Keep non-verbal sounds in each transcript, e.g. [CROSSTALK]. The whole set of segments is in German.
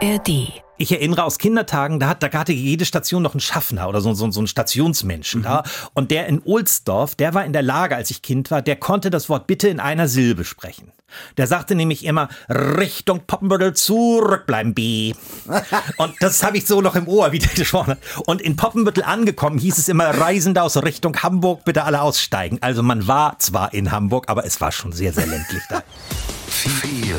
ARD. Ich erinnere aus Kindertagen, da, hat, da hatte jede Station noch einen Schaffner oder so, so, so einen Stationsmenschen da. Und der in Ohlsdorf, der war in der Lage, als ich Kind war, der konnte das Wort bitte in einer Silbe sprechen. Der sagte nämlich immer Richtung Poppenbüttel zurückbleiben B. [LAUGHS] Und das habe ich so noch im Ohr, wie der gesprochen hat. Und in Poppenbüttel angekommen hieß es immer Reisende aus Richtung Hamburg, bitte alle aussteigen. Also man war zwar in Hamburg, aber es war schon sehr, sehr ländlich da. Viel, viel,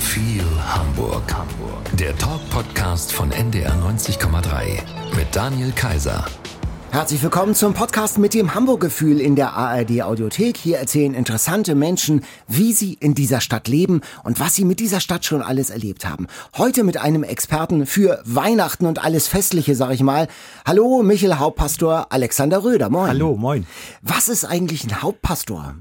viel Hamburg. Hamburg. Der Talk-Podcast von NDR 90,3 mit Daniel Kaiser. Herzlich willkommen zum Podcast mit dem Hamburg-Gefühl in der ARD Audiothek. Hier erzählen interessante Menschen, wie sie in dieser Stadt leben und was sie mit dieser Stadt schon alles erlebt haben. Heute mit einem Experten für Weihnachten und alles Festliche, sag ich mal. Hallo, Michel Hauptpastor Alexander Röder. Moin. Hallo, moin. Was ist eigentlich ein Hauptpastor?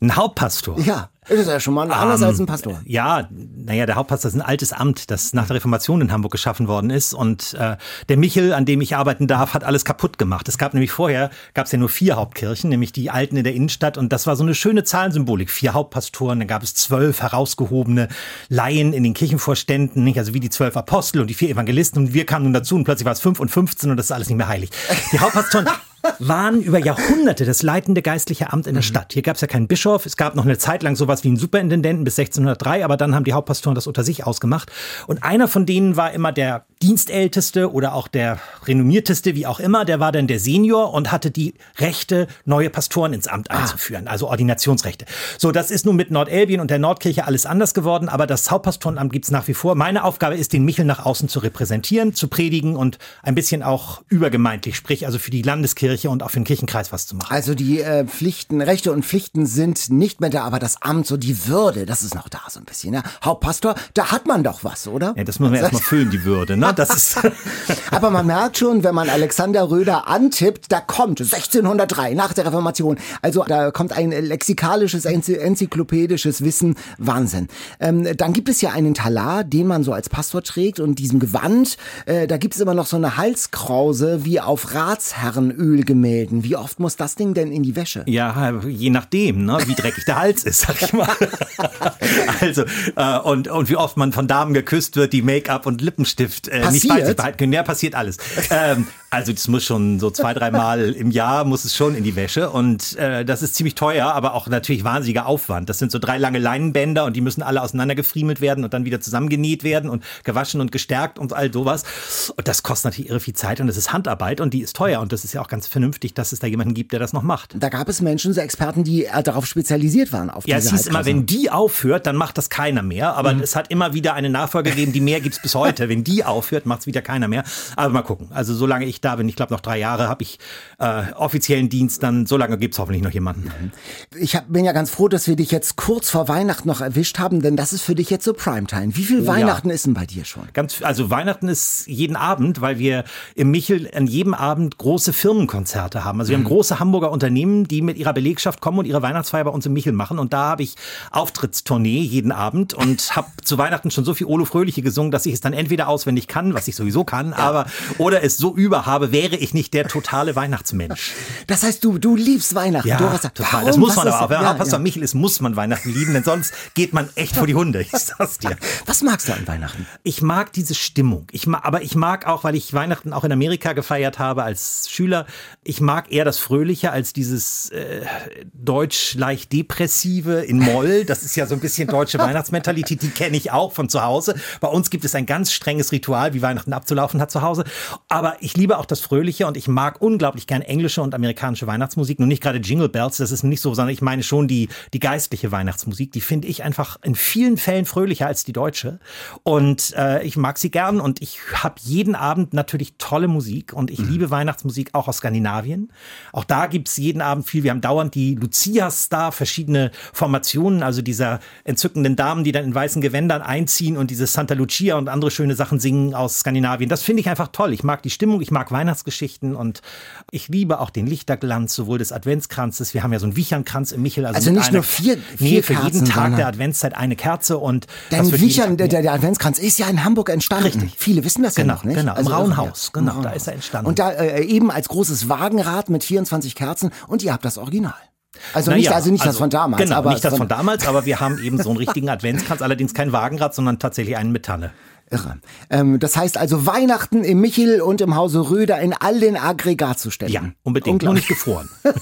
Ein Hauptpastor? Ja, ist ja schon mal anders Ähm, als ein Pastor. Ja, naja, der Hauptpastor ist ein altes Amt, das nach der Reformation in Hamburg geschaffen worden ist. Und äh, der Michel, an dem ich arbeiten darf, hat alles kaputt gemacht. Es gab nämlich vorher, gab es ja nur vier Hauptkirchen, nämlich die alten in der Innenstadt. Und das war so eine schöne Zahlensymbolik. Vier Hauptpastoren, dann gab es zwölf herausgehobene Laien in den Kirchenvorständen, nicht? also wie die zwölf Apostel und die vier Evangelisten. Und wir kamen nun dazu und plötzlich war es fünf und 15 und das ist alles nicht mehr heilig. Die Hauptpastoren [LAUGHS] waren über Jahrhunderte das leitende geistliche Amt in der Stadt. Hier gab es ja keinen Bischof. Es gab noch eine Zeit lang sowas wie einen Superintendenten bis 1603, aber dann haben die Hauptpastoren das unter sich ausgemacht. Und einer von denen war immer der Dienstälteste oder auch der renommierteste, wie auch immer. Der war dann der Senior und hatte die Rechte, neue Pastoren ins Amt einzuführen, also Ordinationsrechte. So, das ist nun mit Nordelbien und der Nordkirche alles anders geworden, aber das Hauptpastorenamt gibt's nach wie vor. Meine Aufgabe ist, den Michel nach außen zu repräsentieren, zu predigen und ein bisschen auch übergemeindlich, sprich also für die Landeskirche und auch für den Kirchenkreis was zu machen. Also die äh, Pflichten, Rechte und Pflichten sind nicht mehr da, aber das Amt, so die Würde, das ist noch da so ein bisschen. Ne? Hauptpastor, da hat man doch was, oder? Ja, das muss man erstmal [LAUGHS] füllen, die Würde, ne? Das ist. [LAUGHS] Aber man merkt schon, wenn man Alexander Röder antippt, da kommt 1603 nach der Reformation. Also da kommt ein lexikalisches, enzy- enzyklopädisches Wissen. Wahnsinn. Ähm, dann gibt es ja einen Talar, den man so als Pastor trägt und diesem Gewand, äh, da gibt es immer noch so eine Halskrause wie auf Ratsherrenölgemälden. Wie oft muss das Ding denn in die Wäsche? Ja, je nachdem, ne, wie dreckig der Hals ist, sag ich mal. [LAUGHS] Also, äh, und, und wie oft man von Damen geküsst wird, die Make-up und Lippenstift äh, nicht bei sich behalten können. Ja, passiert alles. Ähm, also das muss schon so zwei, dreimal im Jahr muss es schon in die Wäsche. Und äh, das ist ziemlich teuer, aber auch natürlich wahnsinniger Aufwand. Das sind so drei lange Leinenbänder und die müssen alle auseinandergefriemelt werden und dann wieder zusammengenäht werden und gewaschen und gestärkt und all sowas. Und das kostet natürlich irre viel Zeit und das ist Handarbeit und die ist teuer. Und das ist ja auch ganz vernünftig, dass es da jemanden gibt, der das noch macht. Da gab es Menschen, so Experten, die äh, darauf spezialisiert waren. Auf Ja, es hieß immer, wenn die aufhört, dann macht das keiner mehr. Aber es hat immer wieder eine Nachfolge gegeben, die mehr gibt's bis heute. Wenn die aufhört, macht's wieder keiner mehr. Aber mal gucken. Also solange ich da bin, ich glaube noch drei Jahre, habe ich äh, offiziellen Dienst, dann so lange gibt's hoffentlich noch jemanden. Ich hab, bin ja ganz froh, dass wir dich jetzt kurz vor Weihnachten noch erwischt haben, denn das ist für dich jetzt so Primetime. Wie viel Weihnachten ist denn bei dir schon? Ganz, also Weihnachten ist jeden Abend, weil wir im Michel an jedem Abend große Firmenkonzerte haben. Also wir haben große Hamburger Unternehmen, die mit ihrer Belegschaft kommen und ihre Weihnachtsfeier bei uns im Michel machen. Und da habe ich Auftrittstournee jeden Abend und [LAUGHS] habe zu Weihnachten schon so viel Olo Fröhliche gesungen, dass ich es dann entweder auswendig kann, was ich sowieso kann, aber oder es so über habe, wäre ich nicht der totale Weihnachtsmensch. [LAUGHS] Das heißt, du, du liebst Weihnachten. Ja, du hast, total. Warum? Das muss man aber auch. Wenn ja, Pastor ja. Michel ist, muss man Weihnachten lieben, denn sonst geht man echt vor die Hunde. Ich sag's dir. Was magst du an Weihnachten? Ich mag diese Stimmung. Ich mag, aber ich mag auch, weil ich Weihnachten auch in Amerika gefeiert habe als Schüler, ich mag eher das Fröhliche als dieses äh, deutsch leicht depressive in Moll. Das ist ja so ein bisschen deutsche [LAUGHS] Weihnachtsmentalität, die kenne ich auch von zu Hause. Bei uns gibt es ein ganz strenges Ritual, wie Weihnachten abzulaufen hat zu Hause. Aber ich liebe auch das Fröhliche und ich mag unglaublich gern englische und amerikanische Weihnachtsmusik. Nun nicht gerade Jingle Bells, das ist nicht so, sondern ich meine schon die, die geistliche Weihnachtsmusik. Die finde ich einfach in vielen Fällen fröhlicher als die deutsche. Und äh, ich mag sie gern und ich habe jeden Abend natürlich tolle Musik und ich liebe Weihnachtsmusik auch aus Skandinavien. Auch da gibt's jeden Abend viel. Wir haben dauernd die Lucias da, verschiedene Formationen, also dieser entzückenden Damen, die dann in weißen Gewändern einziehen und diese Santa Lucia und andere schöne Sachen singen aus Skandinavien. Das finde ich einfach toll. Ich mag die Stimmung, ich mag Weihnachtsgeschichten und ich liebe auch den Lichterglanz sowohl des Adventskranzes. Wir haben ja so einen Wichernkranz im Michel. Also, Also nicht einer- nur vier- Nee, vier für jeden Kerzen, Tag sondern- der Adventszeit eine Kerze und Denn jeden Tag der, der Adventskranz ist ja in Hamburg entstanden. Richtig. Viele wissen das Genau, ja noch nicht. genau, im Also, Rauenhaus, ja, genau, im da ist er entstanden. Und da äh, eben als großes Wagenrad mit 24 Kerzen und ihr habt das Original. Also Na nicht, also nicht das von damals. Genau, aber nicht das von- damals, aber wir haben eben so einen [LAUGHS] richtigen Adventskranz, allerdings kein Wagenrad, sondern tatsächlich einen mit Tanne. Irre. Ähm, das heißt also Weihnachten im Michel und im Hause Röder in all den Aggregatzuständen. Ja, unbedingt. Nur nicht gefroren. [LAUGHS]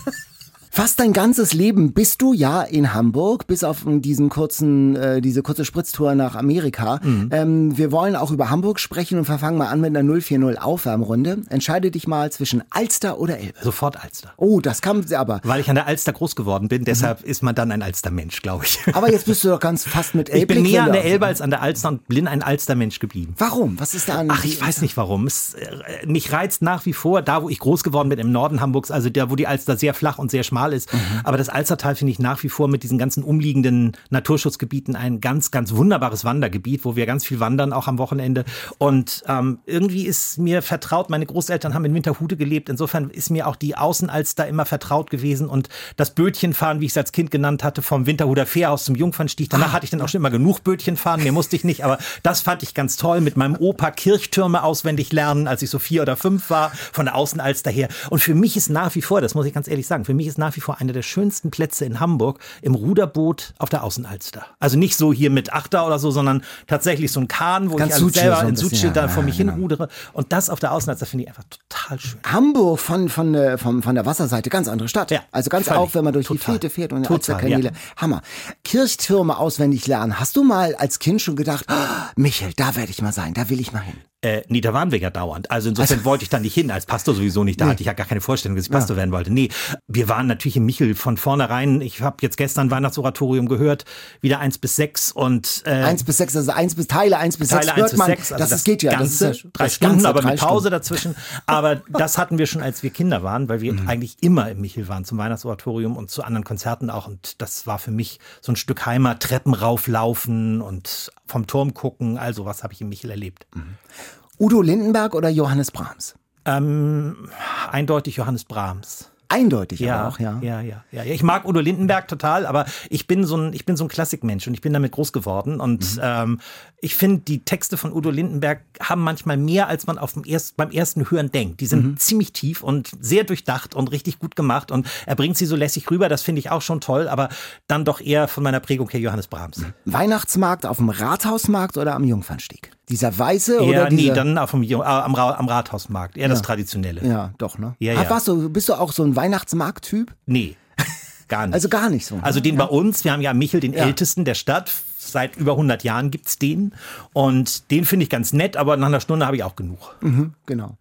Fast dein ganzes Leben bist du ja in Hamburg, bis auf diesen kurzen, äh, diese kurze Spritztour nach Amerika. Mhm. Ähm, wir wollen auch über Hamburg sprechen und verfangen mal an mit einer 040 Aufwärmrunde. Entscheide dich mal zwischen Alster oder Elbe. Sofort Alster. Oh, das kam aber. Weil ich an der Alster groß geworden bin, deshalb ist man dann ein Alstermensch, glaube ich. Aber jetzt bist du doch ganz fast mit [LAUGHS] Ich bin näher an der Elbe als an der Alster und bin ein Alstermensch geblieben. Warum? Was ist da an? Ach, ich weiß nicht warum. Es, äh, mich reizt nach wie vor, da wo ich groß geworden bin, im Norden Hamburgs, also da, wo die Alster sehr flach und sehr schmal ist. Aber das Alstertal finde ich nach wie vor mit diesen ganzen umliegenden Naturschutzgebieten ein ganz, ganz wunderbares Wandergebiet, wo wir ganz viel wandern, auch am Wochenende. Und ähm, irgendwie ist mir vertraut, meine Großeltern haben in Winterhude gelebt. Insofern ist mir auch die Außenalster immer vertraut gewesen. Und das Bötchenfahren, wie ich es als Kind genannt hatte, vom Winterhuder Fährhaus zum Jungfernstieg. Danach hatte ich dann auch schon immer genug Bötchenfahren, mehr musste ich nicht. Aber das fand ich ganz toll, mit meinem Opa Kirchtürme auswendig lernen, als ich so vier oder fünf war, von der Außenalster her. Und für mich ist nach wie vor, das muss ich ganz ehrlich sagen, für mich ist nach wie vor einer der schönsten Plätze in Hamburg im Ruderboot auf der Außenalster. Also nicht so hier mit Achter oder so, sondern tatsächlich so ein Kahn, wo Ganz ich also selber so ein in bisschen, Sutschild da ja, vor ja, mich genau. hin rudere. Und das auf der Außenalster finde ich einfach total schön. Hamburg von, von, äh, von, von der Wasserseite, ganz andere Stadt. Ja, also ganz völlig. auch, wenn man durch die Total. Fete fährt und die Alsterkanäle. ja. Hammer. Kirchtürme auswendig lernen. Hast du mal als Kind schon gedacht, oh, Michel, da werde ich mal sein, da will ich mal hin. Äh, nee, da waren wir ja dauernd. Also insofern wollte ich da nicht hin, als Pastor sowieso nicht. Da hatte ich ja gar keine Vorstellung, dass ich Pastor werden wollte. Nee, wir waren natürlich im Michel von vornherein. Ich habe jetzt gestern Weihnachtsoratorium gehört, wieder eins bis sechs und äh, Eins bis sechs, also eins bis Teile, eins bis Teile sechs 1 hört bis man. 6, also das, ist, geht ja. Ganze, das ist ja drei das Stunden, ganze aber mit Pause Stunden. dazwischen. Aber das hatten wir schon, als wir Kinder waren, weil wir eigentlich immer im Michel waren, zum Weihnachtsoratorium und zu anderen Konzerten auch. Und das war für mich so ein Stück Heimat, Treppen rauflaufen und vom Turm gucken. Also was habe ich im Michel erlebt. Udo Lindenberg oder Johannes Brahms? Ähm, eindeutig Johannes Brahms. Eindeutig Ja, auch, ja. ja, ja, ja, ja. Ich mag Udo Lindenberg total, aber ich bin so ein, ich bin so ein Klassikmensch und ich bin damit groß geworden. Und Mhm. ähm, ich finde, die Texte von Udo Lindenberg haben manchmal mehr, als man auf dem erst, beim ersten Hören denkt. Die sind Mhm. ziemlich tief und sehr durchdacht und richtig gut gemacht. Und er bringt sie so lässig rüber, das finde ich auch schon toll, aber dann doch eher von meiner Prägung her Johannes Brahms. Weihnachtsmarkt auf dem Rathausmarkt oder am Jungfernstieg? Dieser weiße Ja, oder nee, dieser... dann auf dem, äh, am, am Rathausmarkt. Eher das Traditionelle. ja, doch, ne? Ja, ja. warst du, bist du auch so ein Weihnachtsmarkt-Typ? Nee, gar nicht. Also gar nicht so. Also den bei uns, wir haben ja Michel, den Ja. ältesten der Stadt. Seit über 100 Jahren gibt's den. Und den finde ich ganz nett, aber nach einer Stunde habe ich auch genug. Mhm, genau.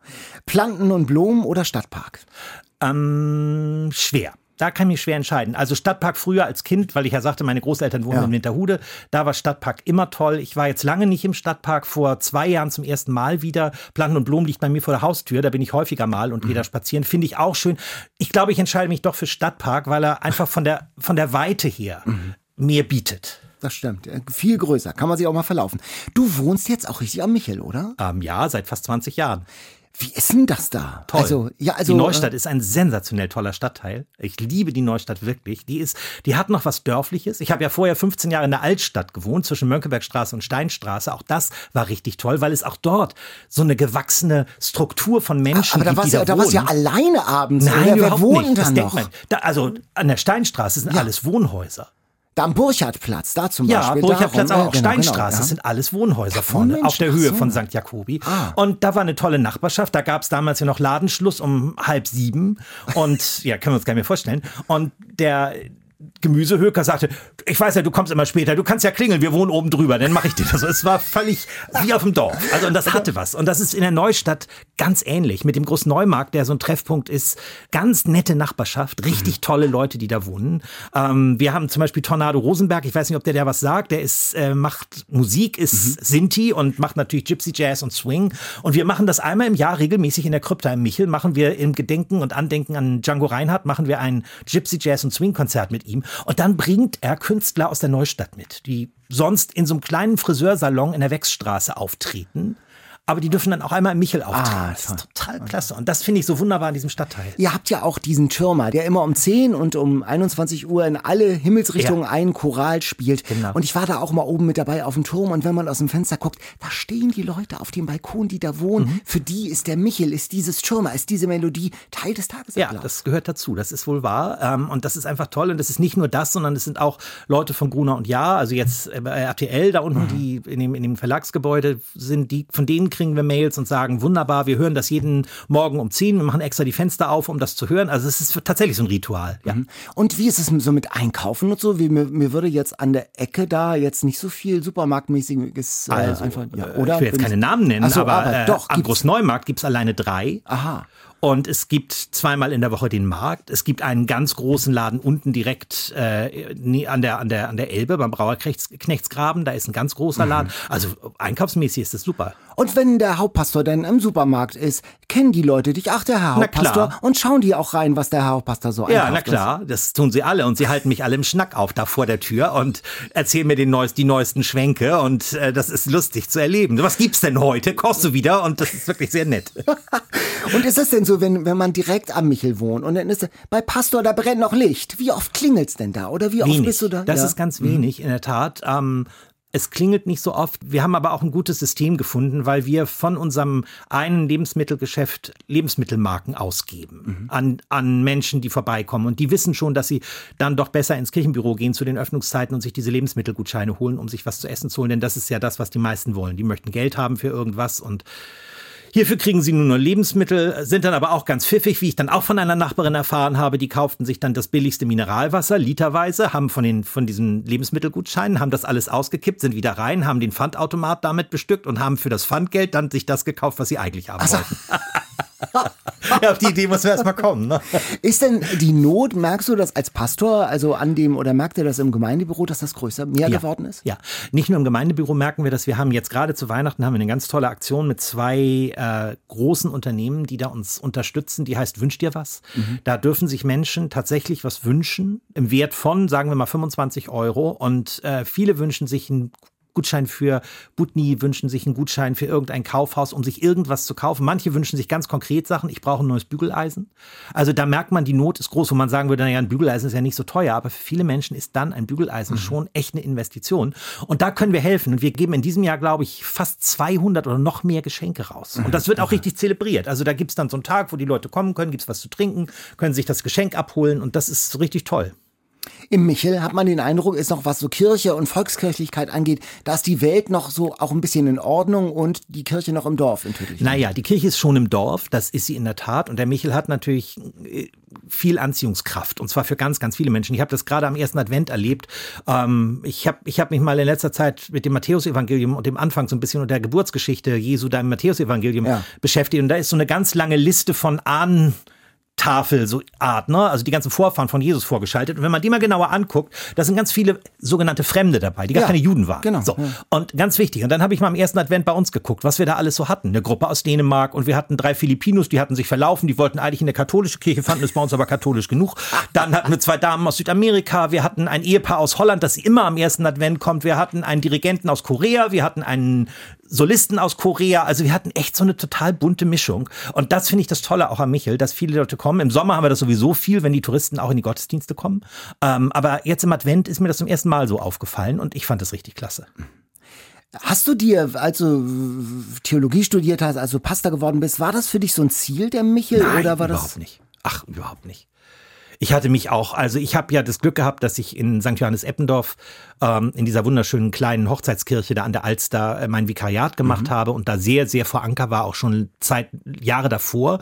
Planten und Blumen oder Stadtpark? Ähm, schwer. Da kann ich mich schwer entscheiden. Also Stadtpark früher als Kind, weil ich ja sagte, meine Großeltern wohnen Ja. in Winterhude, da war Stadtpark immer toll. Ich war jetzt lange nicht im Stadtpark, vor zwei Jahren zum ersten Mal wieder. Planten und Blumen liegt bei mir vor der Haustür, da bin ich häufiger mal und gehe da spazieren. Finde ich auch schön. Ich glaube, ich entscheide mich doch für Stadtpark, weil er einfach von der, von der Weite her mehr bietet. Das stimmt. Äh, Viel größer. Kann man sich auch mal verlaufen. Du wohnst jetzt auch richtig am Michel, oder? Ähm, ja, seit fast 20 Jahren. Wie ist denn das da? Toll. Also, ja, also. die Neustadt ist ein sensationell toller Stadtteil. Ich liebe die Neustadt wirklich. Die ist, die hat noch was Dörfliches. Ich habe ja vorher 15 Jahre in der Altstadt gewohnt, zwischen Mönckebergstraße und Steinstraße. Auch das war richtig toll, weil es auch dort so eine gewachsene Struktur von Menschen aber da gibt, die du da da warst du ja alleine abends. Nein, oder? Wer überhaupt wohnt nicht. Das dann denkt noch? man. Da, also an der Steinstraße sind alles Wohnhäuser. Da am Burchardplatz, da zum Ja, Beispiel. Burchardplatz, darum, aber auch äh, genau, Steinstraße. Genau, ja. Das sind alles Wohnhäuser vorne, Mensch, auf der Höhe so. von St. Jakobi. Ah. Und da war eine tolle Nachbarschaft. Da gab es damals ja noch Ladenschluss um halb sieben. Und ja, können wir uns gar nicht mehr vorstellen. Und der Gemüsehöker sagte, ich weiß ja, du kommst immer später, du kannst ja klingeln, wir wohnen oben drüber, dann mache ich dir das. Es war völlig wie auf dem Dorf. Also und das hatte was. Und das ist in der Neustadt ganz ähnlich. Mit dem Großneumarkt, der so ein Treffpunkt ist, ganz nette Nachbarschaft, richtig tolle Leute, die da wohnen. Ähm, wir haben zum Beispiel Tornado Rosenberg, ich weiß nicht, ob der der was sagt, der ist, äh, macht Musik, ist Sinti und macht natürlich Gypsy Jazz und Swing. Und wir machen das einmal im Jahr regelmäßig in der Krypta im Michel, machen wir im Gedenken und Andenken an Django Reinhardt, machen wir ein Gypsy Jazz und Swing Konzert mit ihm. Und dann bringt er Künstler aus der Neustadt mit, die sonst in so einem kleinen Friseursalon in der Wechsstraße auftreten. Aber die dürfen dann auch einmal im Michel auftreten. Ah, das ist total klasse. Und das finde ich so wunderbar in diesem Stadtteil. Ihr habt ja auch diesen Türmer, der immer um 10 und um 21 Uhr in alle Himmelsrichtungen Ja. einen Choral spielt. Genau. Und ich war da auch mal oben mit dabei auf dem Turm und wenn man aus dem Fenster guckt, da stehen die Leute auf dem Balkon, die da wohnen. Mhm. Für die ist der Michel, ist dieses Türmer, ist diese Melodie Teil des Ja, Tagesablaufs. das gehört dazu. Das ist wohl wahr. Ähm, und das ist einfach toll. Und das ist nicht nur das, sondern es sind auch Leute von Gruner und Jahr, also jetzt äh, bei RTL da unten, die in dem, in dem Verlagsgebäude sind, die, von denen kriegen wir Mails und sagen, wunderbar, wir hören das jeden Morgen um 10, wir machen extra die Fenster auf, um das zu hören. Also es ist tatsächlich so ein Ritual. Ja. Und wie ist es so mit Einkaufen und so? Wie, mir, mir würde jetzt an der Ecke da jetzt nicht so viel Supermarktmäßiges äh, Also, einfach, ja, äh, oder? ich will jetzt keine Namen nennen, so, aber, aber äh, doch, am Großneumarkt gibt es alleine drei. Aha. Und es gibt zweimal in der Woche den Markt. Es gibt einen ganz großen Laden unten direkt äh, an, der, an, der, an der Elbe beim Brauerknechtsgraben. Da ist ein ganz großer Mhm. Laden. Also einkaufsmäßig ist das super. Und wenn der Hauptpastor dann im Supermarkt ist, kennen die Leute dich, ach der Herr. Hauptpastor, und schauen die auch rein, was der Herr Hauptpastor so Ja, einkauft. na klar, das tun sie alle und sie halten mich alle im Schnack auf da vor der Tür und erzählen mir den neues, die neuesten Schwenke und äh, das ist lustig zu erleben. Was gibt's denn heute? Kochst du wieder? Und das ist wirklich sehr nett. [LAUGHS] Und ist es denn so, wenn, wenn man direkt am Michel wohnt und dann ist es, bei Pastor, da brennt noch Licht. Wie oft klingelt's denn da? Oder wie oft Wenig. bist du da? Das ja. Ist ganz wenig, in der Tat. Ähm, es klingelt nicht so oft. Wir haben aber auch ein gutes System gefunden, weil wir von unserem einen Lebensmittelgeschäft Lebensmittelmarken ausgeben Mhm. an, an Menschen, die vorbeikommen. Und die wissen schon, dass sie dann doch besser ins Kirchenbüro gehen zu den Öffnungszeiten und sich diese Lebensmittelgutscheine holen, um sich was zu essen zu holen. Denn das ist ja das, was die meisten wollen. Die möchten Geld haben für irgendwas und Hierfür kriegen sie nur noch Lebensmittel, sind dann aber auch ganz pfiffig, wie ich dann auch von einer Nachbarin erfahren habe. Die kauften sich dann das billigste Mineralwasser, literweise, haben von, den, von diesen Lebensmittelgutscheinen, haben das alles ausgekippt, sind wieder rein, haben den Pfandautomat damit bestückt und haben für das Pfandgeld dann sich das gekauft, was sie eigentlich haben wollten. [LAUGHS] ja, auf die Idee muss man erstmal kommen. Ne? Ist denn die Not, merkst du das als Pastor, also an dem, oder merkt ihr das im Gemeindebüro, dass das größer, mehr geworden ist? Ja, nicht nur im Gemeindebüro merken wir das. Wir haben jetzt gerade zu Weihnachten haben wir eine ganz tolle Aktion mit zwei äh, großen Unternehmen, die da uns unterstützen. Die heißt Wünsch dir was. Mhm. Da dürfen sich Menschen tatsächlich was wünschen im Wert von, sagen wir mal, 25 Euro. Und äh, viele wünschen sich ein Gutschein für Butni, wünschen sich einen Gutschein für irgendein Kaufhaus, um sich irgendwas zu kaufen. Manche wünschen sich ganz konkret Sachen. Ich brauche ein neues Bügeleisen. Also da merkt man, die Not ist groß, wo man sagen würde, naja, ein Bügeleisen ist ja nicht so teuer, aber für viele Menschen ist dann ein Bügeleisen schon echt eine Investition. Und da können wir helfen. Und wir geben in diesem Jahr, glaube ich, fast 200 oder noch mehr Geschenke raus. Und das wird auch richtig zelebriert. Also da gibt's dann so einen Tag, wo die Leute kommen können, gibt's was zu trinken, können sich das Geschenk abholen und das ist richtig toll. Im Michel hat man den Eindruck, ist noch was so Kirche und Volkskirchlichkeit angeht, da ist die Welt noch so auch ein bisschen in Ordnung und die Kirche noch im Dorf in Tüttich. Naja, die Kirche ist schon im Dorf, das ist sie in der Tat. Und der Michel hat natürlich äh, viel Anziehungskraft. Und zwar für ganz, ganz viele Menschen. Ich habe das gerade am ersten Advent erlebt. Ähm, ich habe ich hab mich mal in letzter Zeit mit dem Matthäusevangelium und dem Anfang so ein bisschen und der Geburtsgeschichte Jesu da im Matthäusevangelium Ja. beschäftigt. Und da ist so eine ganz lange Liste von Ahnen. Tafel, so Art, ne? Also die ganzen Vorfahren von Jesus vorgeschaltet. Und wenn man die mal genauer anguckt, da sind ganz viele sogenannte Fremde dabei, die gar Ja, keine Juden waren. genau, So. ja. Und ganz wichtig. Und dann habe ich mal am ersten Advent bei uns geguckt, was wir da alles so hatten. Eine Gruppe aus Dänemark und wir hatten drei Filipinos, die hatten sich verlaufen, die wollten eigentlich in der katholische Kirche, fanden es bei uns aber katholisch genug. Dann hatten wir zwei Damen aus Südamerika, wir hatten ein Ehepaar aus Holland, das immer am ersten Advent kommt, wir hatten einen Dirigenten aus Korea, wir hatten einen Solisten aus Korea, also wir hatten echt so eine total bunte Mischung. Und das finde ich das Tolle auch am Michel, dass viele Leute kommen. Im Sommer haben wir das sowieso viel, wenn die Touristen auch in die Gottesdienste kommen. Ähm, aber jetzt im Advent ist mir das zum ersten Mal so aufgefallen und ich fand das richtig klasse. Hast du dir, als du Theologie studiert hast, als du Pastor geworden bist, war das für dich so ein Ziel, der Michel? Nein, oder war überhaupt das? nicht. Ach, überhaupt nicht. Ich hatte mich auch, also ich habe ja das Glück gehabt, dass ich in St. Johannes Eppendorf ähm, in dieser wunderschönen kleinen Hochzeitskirche da an der Alster äh, mein Vikariat gemacht habe und da sehr, sehr vor Anker war, auch schon Zeit, Jahre davor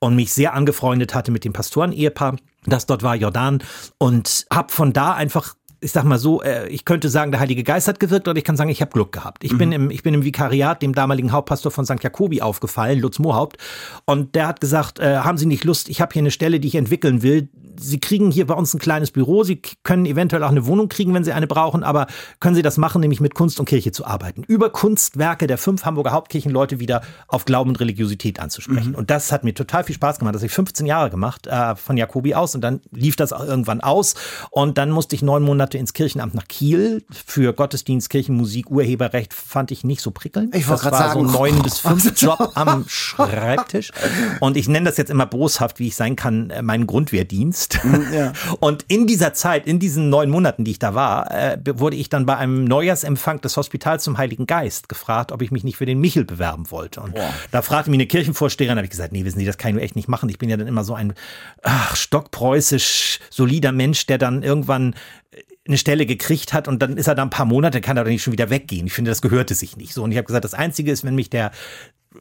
und mich sehr angefreundet hatte mit dem Pastoren-Ehepaar, das dort war, Jordan, und habe von da einfach ich sag mal so, äh, ich könnte sagen, der Heilige Geist hat gewirkt oder ich kann sagen, ich habe Glück gehabt. Ich bin im ich bin im Vikariat dem damaligen Hauptpastor von St. Jakobi aufgefallen, Lutz Mohaupt, und der hat gesagt, äh, haben Sie nicht Lust, ich habe hier eine Stelle, die ich entwickeln will. Sie kriegen hier bei uns ein kleines Büro, Sie können eventuell auch eine Wohnung kriegen, wenn Sie eine brauchen, aber können Sie das machen, nämlich mit Kunst und Kirche zu arbeiten. Über Kunstwerke der fünf Hamburger Hauptkirchenleute wieder auf Glauben und Religiosität anzusprechen. Und das hat mir total viel Spaß gemacht. Das habe ich 15 Jahre gemacht, äh, von Jakobi aus und dann lief das auch irgendwann aus und dann musste ich neun Monate ins Kirchenamt nach Kiel für Gottesdienst, Kirchenmusik, Urheberrecht fand ich nicht so prickelnd. Ich wollte das gerade war sagen. so ein neun bis fünf [LAUGHS] Job am Schreibtisch. Und ich nenne das jetzt immer boshaft, wie ich sein kann, äh, meinen Grundwehrdienst. Ja. [LAUGHS] Und in dieser Zeit, in diesen neun Monaten, die ich da war, äh, wurde ich dann bei einem Neujahrsempfang des Hospitals zum Heiligen Geist gefragt, ob ich mich nicht für den Michel bewerben wollte. Und da fragte mich eine Kirchenvorsteherin, habe ich gesagt, nee, wissen Sie, das kann ich echt nicht machen. Ich bin ja dann immer so ein ach, stockpreußisch solider Mensch, der dann irgendwann äh, eine Stelle gekriegt hat und dann ist er da ein paar Monate, kann er doch nicht schon wieder weggehen. Ich finde, das gehörte sich nicht so. Und ich habe gesagt, das Einzige ist, wenn mich der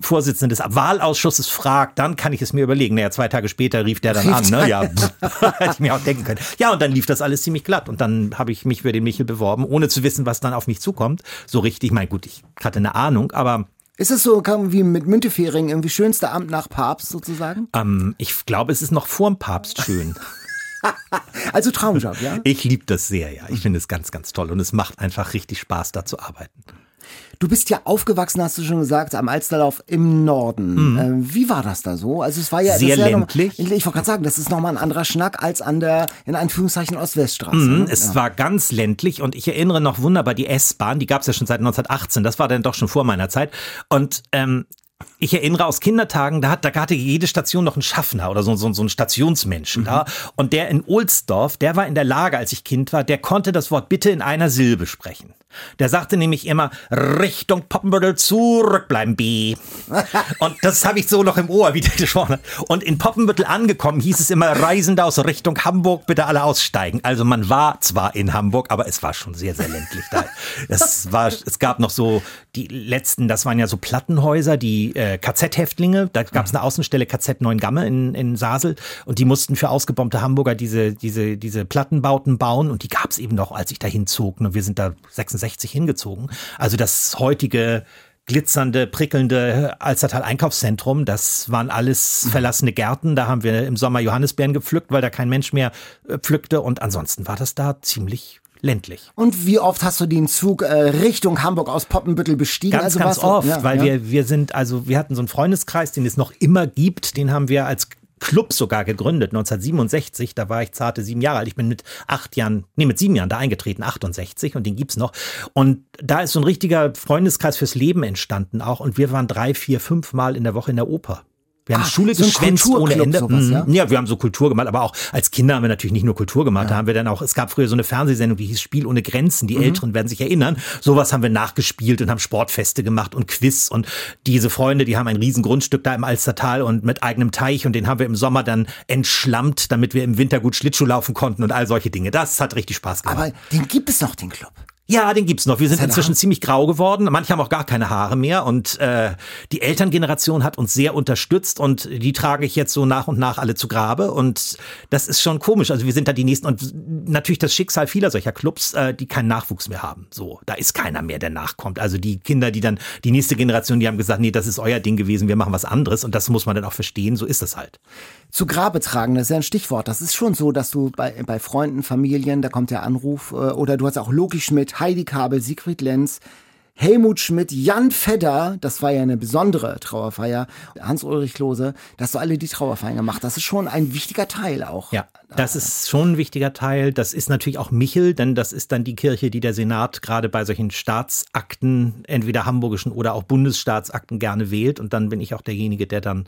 Vorsitzende des Wahlausschusses fragt, dann kann ich es mir überlegen. Naja, zwei Tage später rief der dann an, ne? Ja, [LAUGHS] hätte ich mir auch denken können. Ja, und dann lief das alles ziemlich glatt. Und dann habe ich mich für den Michel beworben, ohne zu wissen, was dann auf mich zukommt. So richtig, mein gut, ich hatte eine Ahnung, aber Ist es so wie mit Müntefering, irgendwie schönste Amt nach Papst sozusagen? ähm, ich glaube, es ist noch vorm Papst schön. [LAUGHS] Also Traumjob, ja? Ich liebe das sehr, ja. Ich finde es ganz, ganz toll und es macht einfach richtig Spaß, da zu arbeiten. Du bist ja aufgewachsen, hast du schon gesagt, am Alsterlauf im Norden. Ähm, wie war das da so? Also es war ja Mhm. Sehr ist ja noch- ländlich. ich wollte gerade sagen, das ist nochmal ein anderer Schnack als an der, in Anführungszeichen, Ost-West-Straße. Mhm, ne? Es war ganz ländlich und ich erinnere noch wunderbar die S-Bahn, die gab es ja schon seit 1918, das war dann doch schon vor meiner Zeit. Und ähm, ich erinnere aus Kindertagen, da, hat, da hatte jede Station noch einen Schaffner oder so, so, so einen Stationsmenschen da. Und der in Ohlsdorf, der war in der Lage, als ich Kind war, der konnte das Wort bitte in einer Silbe sprechen. Der sagte nämlich immer, Richtung Poppenbüttel zurückbleiben, B. [LAUGHS] Und das habe ich so noch im Ohr, wie der gesprochen hat. Und in Poppenbüttel angekommen hieß es immer, Reisende aus Richtung Hamburg, bitte alle aussteigen. Also man war zwar in Hamburg, aber es war schon sehr, sehr ländlich da. Es, war, es gab noch so die letzten, das waren ja so Plattenhäuser, die äh, KZ-Häftlinge. Da gab es eine Außenstelle KZ Neuengamme in, in Sasel und die mussten für ausgebombte Hamburger diese, diese, diese Plattenbauten bauen und die gab es eben noch, als ich dahin zog. Und wir sind da 66 hingezogen. Also das heutige glitzernde, prickelnde Alstertal Einkaufszentrum. Das waren alles verlassene Gärten. Da haben wir im Sommer Johannisbeeren gepflückt, weil da kein Mensch mehr äh, pflückte. Und ansonsten war das da ziemlich ländlich. Und wie oft hast du den Zug äh, Richtung Hamburg aus Poppenbüttel bestiegen? Ganz, also ganz du- oft, ja, weil ja. wir, wir sind, also wir hatten so einen Freundeskreis, den es noch immer gibt, den haben wir als Club sogar gegründet, 1967, da war ich zarte sieben Jahre alt. Ich bin mit acht Jahren, nee, mit sieben Jahren da eingetreten, 68 und den gibt's noch. Und da ist so ein richtiger Freundeskreis fürs Leben entstanden auch und wir waren drei, vier, fünf Mal in der Woche in der Oper. Wir haben Ah, Schule so geschwänzt ohne Ende. sowas, Mhm. ja? ja, wir haben so Kultur gemacht, aber auch als Kinder haben wir natürlich nicht nur Kultur gemacht. Da haben wir dann auch, es gab früher so eine Fernsehsendung, die hieß Spiel ohne Grenzen. Mhm. Die Älteren werden sich erinnern. Sowas haben wir nachgespielt und haben Sportfeste gemacht und Quiz. Und diese Freunde, die haben ein riesen Grundstück da im Alstertal und mit eigenem Teich und den haben wir im Sommer dann entschlammt, damit wir im Winter gut Schlittschuh laufen konnten und all solche Dinge. Das hat richtig Spaß gemacht. Aber den gibt es noch, den Club. Ja, den gibt's noch. Wir sind Seine inzwischen Haare. ziemlich grau geworden. Manche haben auch gar keine Haare mehr. Und äh, die Elterngeneration hat uns sehr unterstützt und die trage ich jetzt so nach und nach alle zu Grabe. Und das ist schon komisch. Also wir sind da die nächsten und natürlich das Schicksal vieler solcher Clubs, äh, die keinen Nachwuchs mehr haben. So, da ist keiner mehr, der nachkommt. Also die Kinder, die dann die nächste Generation, die haben gesagt, nee, das ist euer Ding gewesen, wir machen was anderes. Und das muss man dann auch verstehen. So ist das halt. Zu Grabe tragen, das ist ja ein Stichwort. Das ist schon so, dass du bei, bei Freunden, Familien, da kommt der Anruf, äh, oder du hast auch Loki Heidi Kabel, Siegfried Lenz, Helmut Schmidt, Jan Fedder, das war ja eine besondere Trauerfeier, Hans-Ulrich Lose, dass du alle die Trauerfeiern gemacht. Das ist schon ein wichtiger Teil auch. Ja, das ist schon ein wichtiger Teil. Das ist natürlich auch Michel, denn das ist dann die Kirche, die der Senat gerade bei solchen Staatsakten, entweder hamburgischen oder auch Bundesstaatsakten gerne wählt. Und dann bin ich auch derjenige, der dann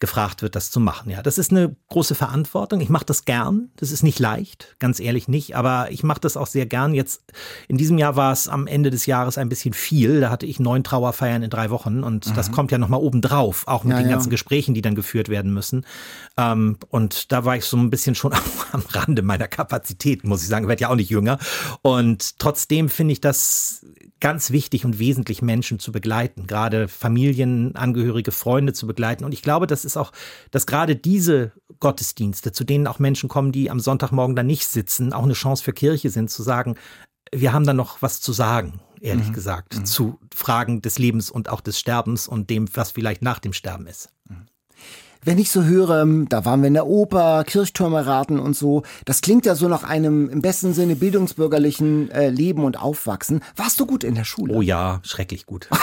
gefragt wird, das zu machen. Ja, das ist eine große Verantwortung. Ich mache das gern. Das ist nicht leicht, ganz ehrlich nicht, aber ich mache das auch sehr gern. Jetzt in diesem Jahr war es am Ende des Jahres ein bisschen viel. Da hatte ich neun Trauerfeiern in drei Wochen und das kommt ja noch mal oben drauf, auch mit Ja, den ja. ganzen Gesprächen, die dann geführt werden müssen. Ähm, und da war ich so ein bisschen schon [LAUGHS] am, am Rande meiner Kapazität, muss ich sagen. Ich werde ja auch nicht jünger. Und trotzdem finde ich das ganz wichtig und wesentlich, Menschen zu begleiten, gerade Familienangehörige, Freunde zu begleiten. Und ich glaube, das ist auch, dass gerade diese Gottesdienste, zu denen auch Menschen kommen, die am Sonntagmorgen da nicht sitzen, auch eine Chance für Kirche sind, zu sagen, wir haben da noch was zu sagen, ehrlich gesagt, zu Fragen des Lebens und auch des Sterbens und dem, was vielleicht nach dem Sterben ist. Wenn ich so höre, ähm, da waren wir in der Oper, Kirchtürme raten und so, das klingt ja so nach einem im besten Sinne bildungsbürgerlichen äh, Leben und Aufwachsen. Warst du gut in der Schule? Oh ja, schrecklich gut. [LAUGHS]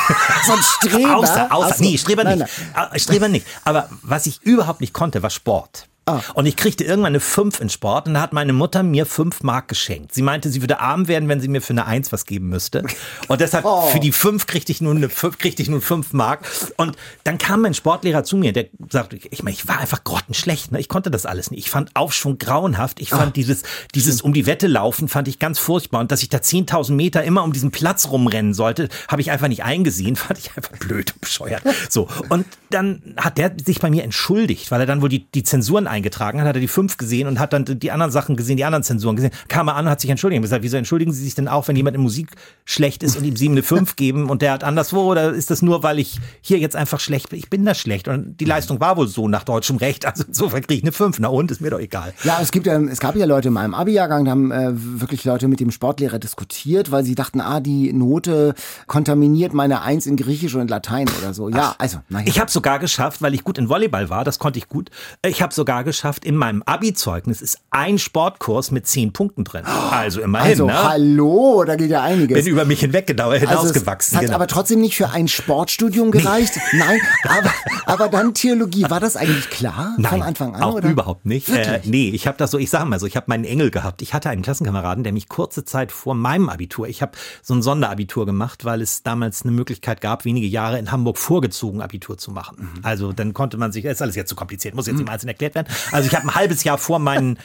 So ein Streber? Außer, außer, Ach so. nee, Streber Nein, nicht. Ah, Streber nicht. Aber was ich überhaupt nicht konnte, war Sport. Ah. Und ich kriegte irgendwann eine 5 in Sport und da hat meine Mutter mir 5 Mark geschenkt. Sie meinte, sie würde arm werden, wenn sie mir für eine 1 was geben müsste. Und deshalb oh. für die 5 kriegte ich nun eine 5, kriegte ich nun 5 Mark. Und dann kam mein Sportlehrer zu mir, der sagte, ich meine, ich war einfach grottenschlecht, ne? Ich konnte das alles nicht. Ich fand Aufschwung grauenhaft. Ich fand ah. dieses, dieses um die Wette laufen fand ich ganz furchtbar. Und dass ich da 10.000 Meter immer um diesen Platz rumrennen sollte, habe ich einfach nicht eingesehen. [LAUGHS] Fand ich einfach blöd und bescheuert. So. Und dann hat der sich bei mir entschuldigt, weil er dann wohl die, die Zensuren eingetragen hat, hat er die fünf gesehen und hat dann die anderen Sachen gesehen, die anderen Zensuren gesehen, kam er an und hat sich entschuldigt und gesagt, wieso entschuldigen Sie sich denn auch, wenn jemand in Musik schlecht ist und ihm sieben eine fünf [LAUGHS] geben und der hat anderswo oder ist das nur, weil ich hier jetzt einfach schlecht bin? Ich bin da schlecht und die Leistung war wohl so nach deutschem Recht, also insofern kriege ich eine fünf, na und, ist mir doch egal. Ja, es gibt ja, es gab ja Leute in meinem Abi-Jahrgang, da haben äh, wirklich Leute mit dem Sportlehrer diskutiert, weil sie dachten, ah, die Note kontaminiert meine Eins in Griechisch und Latein oder so. Ja, also, naja. Ich habe sogar geschafft, weil ich gut in Volleyball war, das konnte ich gut. Ich habe sogar geschafft, in meinem Abi-Zeugnis ist ein Sportkurs mit zehn Punkten drin. Also immerhin. Also ne? hallo, da geht ja einiges. Bin über mich hinweg hinausgewachsen. Also hat genau. aber trotzdem nicht für ein Sportstudium gereicht. Nee. [LAUGHS] Nein, aber, aber dann Theologie. War das eigentlich klar Nein, von Anfang an? Auch oder? überhaupt nicht. Äh, nee, ich habe das so, ich sage mal so, ich habe meinen Engel gehabt. Ich hatte einen Klassenkameraden, der mich kurze Zeit vor meinem Abitur, ich habe so ein Sonderabitur gemacht, weil es damals eine Möglichkeit gab, wenige Jahre in Hamburg vorgezogen Abitur zu machen. Mhm. Also dann konnte man sich, ist alles jetzt zu kompliziert, muss jetzt mhm. im Einzelnen erklärt werden. Also ich habe ein halbes Jahr vor meinen,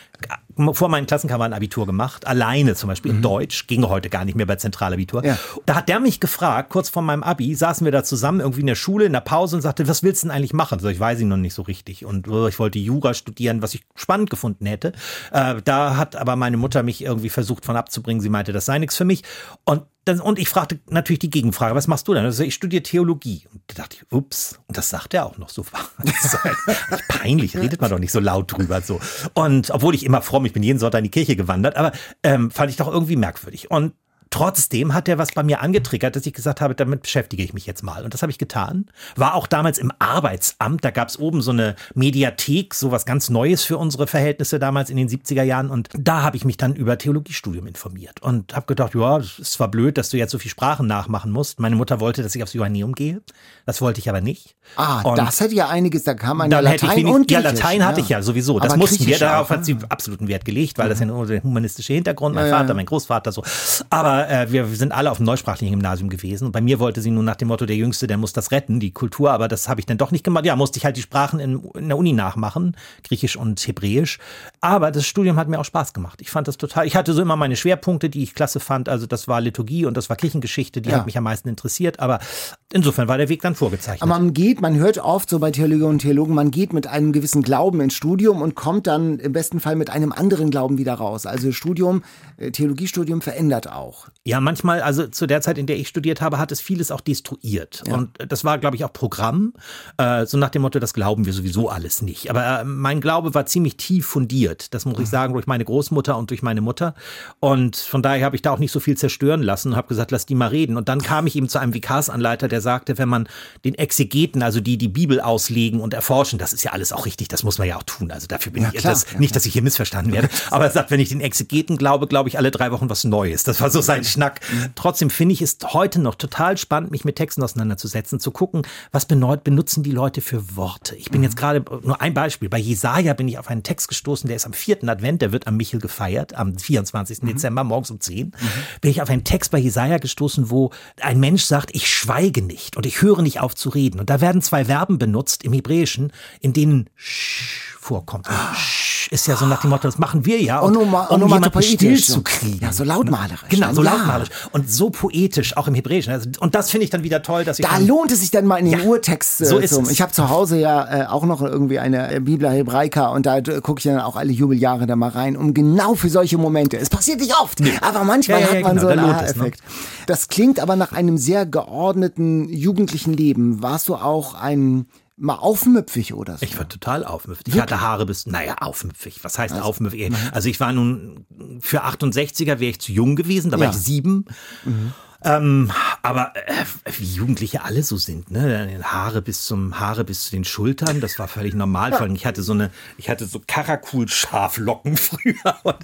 vor meinen Klassenkameraden Abitur gemacht, alleine zum Beispiel mhm. in Deutsch, ging heute gar nicht mehr bei Zentralabitur. Ja. Da hat der mich gefragt, kurz vor meinem Abi, saßen wir da zusammen irgendwie in der Schule, in der Pause und sagte, was willst du denn eigentlich machen? So, ich weiß ihn noch nicht so richtig. Und oh, ich wollte Jura studieren, was ich spannend gefunden hätte. Äh, da hat aber meine Mutter mich irgendwie versucht von abzubringen. Sie meinte, das sei nichts für mich. Und dann, und ich fragte natürlich die Gegenfrage, was machst du denn? Also ich studiere Theologie. Und da dachte ich, ups, und das sagt er auch noch so. [LAUGHS] Das peinlich, redet man doch nicht so laut drüber. so. Und obwohl ich immer fromm, ich bin jeden Sonntag in die Kirche gewandert, aber ähm, fand ich doch irgendwie merkwürdig. Und Trotzdem hat er was bei mir angetriggert, dass ich gesagt habe, damit beschäftige ich mich jetzt mal. Und das habe ich getan. War auch damals im Arbeitsamt. Da gab es oben so eine Mediathek, so was ganz Neues für unsere Verhältnisse damals in den 70er Jahren. Und da habe ich mich dann über Theologiestudium informiert und habe gedacht, ja, es ist zwar blöd, dass du jetzt so viel Sprachen nachmachen musst. Meine Mutter wollte, dass ich aufs Johanneum gehe. Das wollte ich aber nicht. Ah, und das hätte ja einiges, da kam man ja Latein wenig, und Ja, Latein hatte ich ja sowieso. Das aber mussten wir. Darauf hat sie absoluten Wert gelegt, weil mhm. das ja nur der humanistische Hintergrund, mein ja, Vater, mein Großvater so. Aber äh, wir sind alle auf dem neusprachlichen Gymnasium gewesen. Und bei mir wollte sie nun nach dem Motto, der Jüngste, der muss das retten, die Kultur. Aber das habe ich dann doch nicht gemacht. Ja, musste ich halt die Sprachen in, in, der Uni nachmachen, Griechisch und Hebräisch. Aber das Studium hat mir auch Spaß gemacht. Ich fand das total, ich hatte so immer meine Schwerpunkte, die ich klasse fand. Also das war Liturgie und das war Kirchengeschichte, die ja. hat mich am meisten interessiert. Aber insofern war der Weg dann vorgezeichnet. Aber man geht, man hört oft so bei Theologen und Theologen, man geht mit einem gewissen Glauben ins Studium und kommt dann im besten Fall mit einem anderen Glauben wieder raus. Also Studium, äh, Theologiestudium verändert auch. Ja, manchmal, also zu der Zeit, in der ich studiert habe, hat es vieles auch destruiert. Ja. Und das war, glaube ich, auch Programm, äh, so nach dem Motto, das glauben wir sowieso alles nicht. Aber äh, mein Glaube war ziemlich tief fundiert. Das muss ich mhm. sagen, durch meine Großmutter und durch meine Mutter. Und von daher habe ich da auch nicht so viel zerstören lassen und habe gesagt, lass die mal reden. Und dann kam ich eben zu einem Vikarsanleiter, der sagte, wenn man den Exegeten, also die die Bibel auslegen und erforschen, das ist ja alles auch richtig, das muss man ja auch tun. Also dafür bin ja, ich klar, das, ja, nicht, dass ich hier missverstanden werde. [LAUGHS] Aber er sagt, wenn ich den Exegeten glaube, glaube ich alle drei Wochen was Neues. Das war so sein Schnack. Mhm. Trotzdem finde ich es heute noch total spannend, mich mit Texten auseinanderzusetzen, zu gucken, was benutzen die Leute für Worte. Ich bin mhm. jetzt gerade nur ein Beispiel. Bei Jesaja bin ich auf einen Text gestoßen, der ist am vierten Advent, der wird am Michel gefeiert, am 24. Mhm. Dezember morgens um 10. Mhm. Bin ich auf einen Text bei Jesaja gestoßen, wo ein Mensch sagt, ich schweige nicht und ich höre nicht auf zu reden. Und da werden zwei Verben benutzt im Hebräischen, in denen vorkommt. Ah. Ist ja so nach dem Motto, das machen wir ja, um, um jemanden still zu kriegen. Ja, so lautmalerisch. Genau, so ja. Lautmalerisch. Und so poetisch, auch im Hebräischen. Also, und das finde ich dann wieder toll, dass ich. Da lohnt es sich dann mal in den ja, Urtext. Äh, so ist zum, es. Ich habe zu Hause ja äh, auch noch irgendwie eine äh, Biblia Hebraica und da äh, gucke ich dann auch alle Jubeljahre da mal rein, um genau für solche Momente. Es passiert nicht oft, nee. aber manchmal ja, hat man genau, so einen Aha-Effekt. Ne? Das klingt aber nach einem sehr geordneten jugendlichen Leben. Warst du auch ein mal aufmüpfig oder so. Ich war total aufmüpfig. Ich hatte Haare bis, naja, aufmüpfig. Was heißt also, aufmüpfig? Also ich war nun, für 68er wäre ich zu jung gewesen, da war ja. ich sieben. Mhm. Ähm, Aber äh, wie Jugendliche alle so sind, ne? Haare bis zum Haare bis zu den Schultern, das war völlig normal. Vor allem ich hatte so eine, ich hatte so Karakul-Schaflocken [LAUGHS] früher und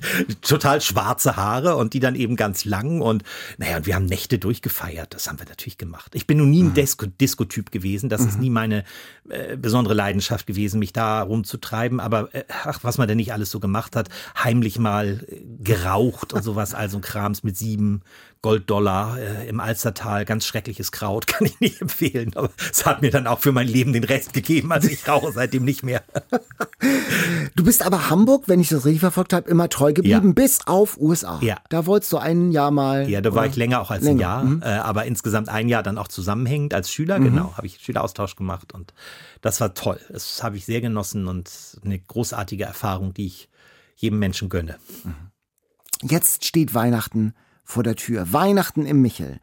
total schwarze Haare und die dann eben ganz lang und naja, und wir haben Nächte durchgefeiert. Das haben wir natürlich gemacht. Ich bin nun nie ein Disco- Disco-Typ gewesen. Das ist nie meine äh, besondere Leidenschaft gewesen, mich da rumzutreiben. Aber äh, ach, was man denn nicht alles so gemacht hat, heimlich mal äh, geraucht und sowas, also Krams mit sieben Golddollar äh, im Alstertal, ganz schreckliches Kraut, [LAUGHS] kann ich nicht empfehlen. Aber es hat mir dann auch für mein Leben den Rest gegeben. Also ich rauche seitdem nicht mehr. [LAUGHS] Du bist aber Hamburg, wenn ich das richtig verfolgt habe, immer treu geblieben, Ja. bis auf USA. Ja. Da wolltest du ein Jahr mal. Ja, da war oder? ich länger auch als ein Jahr, äh, aber insgesamt ein Jahr dann auch zusammenhängend als Schüler, genau, habe ich Schüleraustausch gemacht und das war toll. Das habe ich sehr genossen und eine großartige Erfahrung, die ich jedem Menschen gönne. Jetzt steht Weihnachten vor der Tür. Weihnachten im Michel.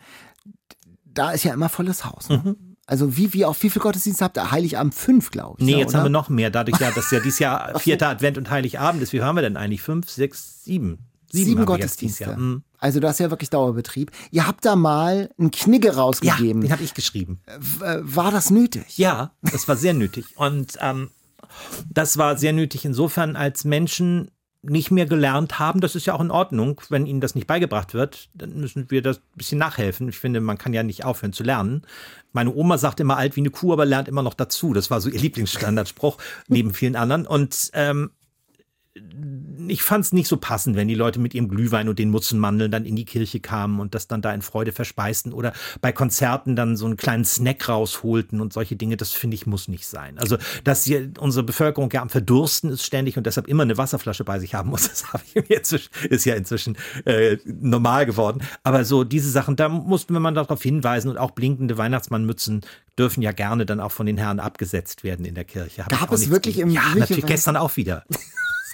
Da ist ja immer volles Haus. Ne? Also wie, wie auf wie viel Gottesdienste habt ihr? Heiligabend fünf, glaube ich. Nee, ne, jetzt oder? haben wir noch mehr, dadurch ja, dass ja dieses Jahr [LAUGHS] vierter Advent und Heiligabend ist. Wie hören wir denn eigentlich? Fünf, sechs, sieben? sieben haben dieses Gottesdienste. Mhm. Also das ist ja wirklich Dauerbetrieb. Ihr habt da mal einen Knigge Ja, rausgegeben. den habe ich geschrieben. Äh, War das nötig? Ja, das war sehr nötig. Und ähm, das war sehr nötig insofern, als Menschen nicht mehr gelernt haben, das ist ja auch in Ordnung, wenn ihnen das nicht beigebracht wird, dann müssen wir das ein bisschen nachhelfen. Ich finde, man kann ja nicht aufhören zu lernen. Meine Oma sagt immer alt wie eine Kuh, aber lernt immer noch dazu. Das war so ihr Lieblingsstandardspruch, neben vielen anderen. Und ähm, ich fand es nicht so passend, wenn die Leute mit ihrem Glühwein und den Mutzenmandeln dann in die Kirche kamen und das dann da in Freude verspeisten oder bei Konzerten dann so einen kleinen Snack rausholten und solche Dinge. Das finde ich muss nicht sein. Also, dass hier unsere Bevölkerung ja am Verdursten ist ständig und deshalb immer eine Wasserflasche bei sich haben muss, [LAUGHS] das habe ich mir inzwischen, ist ja inzwischen äh, normal geworden. Aber so diese Sachen, da mussten wir mal darauf hinweisen und auch blinkende Weihnachtsmannmützen dürfen ja gerne dann auch von den Herren abgesetzt werden in der Kirche. Hab Gab es wirklich im Ja, natürlich gestern auch wieder. [LAUGHS]